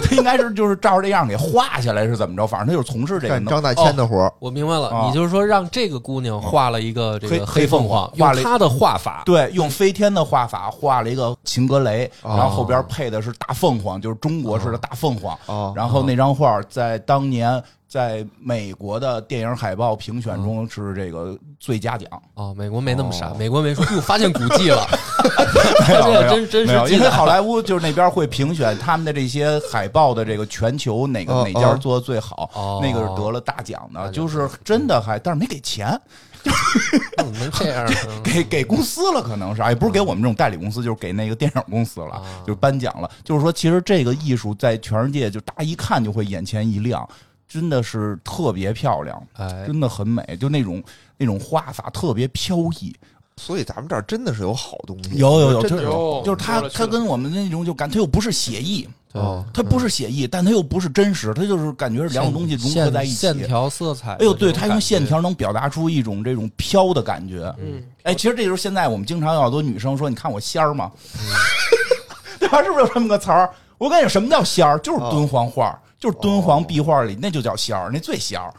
他 应该是就是照着这样给画下来是怎么着，反正他就是从事这个。干张大千的活儿，我明白了，啊你就是说让这个姑娘画了一个这个黑黑凤凤凰，画了一用她的画法，对，用飞天的画法画了一个秦格雷，哦。然后后边配的是大凤凰，就是中国式的大凤凰。哦，然后那张画在当年在美国的电影海报评选中是这个最佳奖。哦，美国没那么傻，哦。美国没说，哟，发现古迹了，没有 这个没有真真没有，因为好莱坞就是那边会评选他们的这些海报的这个全球哪个哦哪家做的最好，哦。那个是得了大奖的，就是真的还，但是没给钱，怎么能这样？嗯给给公司了，可能是，也不是给我们这种代理公司，就是给那个电影公司了啊，就是颁奖了。就是说，其实这个艺术在全世界，就大家一看就会眼前一亮，真的是特别漂亮，哎，真的很美，就那种那种画法特别飘逸。所以咱们这儿真的是有好东西，有有有，就是有就是他他跟我们那种就感，他又不是写意，对哦它不是写意，但它又不是真实，它就是感觉是两种东西融合在一起。线线条、色彩。哎呦，对，它用线，条能表达出一种这种飘的感觉。嗯，哎，其实这就是现在我们经常有好多女生说：“你看我仙儿吗？”对吧？是不是有这么个词儿？我跟你说，什么叫仙儿？就是敦煌画，就是敦煌壁画里那就叫仙儿，那最仙儿。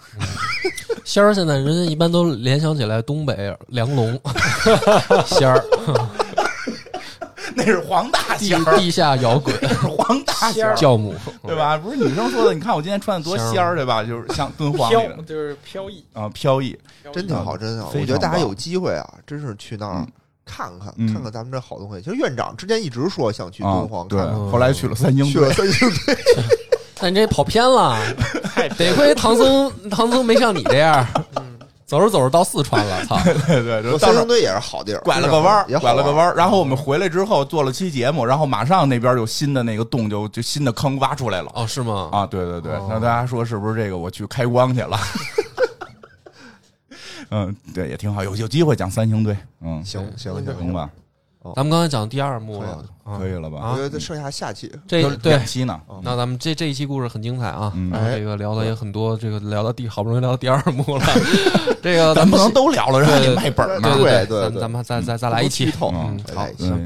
仙儿现在人家一般都联想起来东北梁龙 仙儿，那是黄大仙儿，地下摇滚。那是黄大仙儿，教母，对吧？不是女生说的，你看我今天穿的多仙儿，对吧？就是像敦煌里飘的就是飘逸，啊，飘逸。真挺好，真挺好。我觉得大家有机会啊，真是去那儿嗯看看，嗯。看看咱们这好东西。其实院长之前一直说想去啊敦煌，对看看，，后来去了三星了，三星堆，但你这跑偏了，得亏唐僧唐僧没像你这样，嗯走着走着到四川了，操！对 对，就到那儿三星堆也是好地儿，拐了个弯拐了个弯儿。然后我们回来之后做了期节目，然后马上那边有新的那个洞，就就新的坑挖出来了。哦，是吗？啊，对对对，哦那大家说是不是这个我去开光去了？嗯，对，也挺好，有有机会讲三星堆，嗯，行行行吧，咱们刚才讲第二幕了可以了，吧？啊。我觉得剩下下期。就这对，期呢，那咱们这这一期故事很精彩啊，这个聊的也很多，这个聊到第好不容易聊到第二幕了，这个咱不能都聊了，人还得对卖本儿呢。对对对对咱咱们再再再来一期。好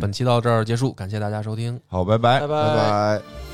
本期到这儿结束，感谢大家收听。好，拜。拜拜。拜拜。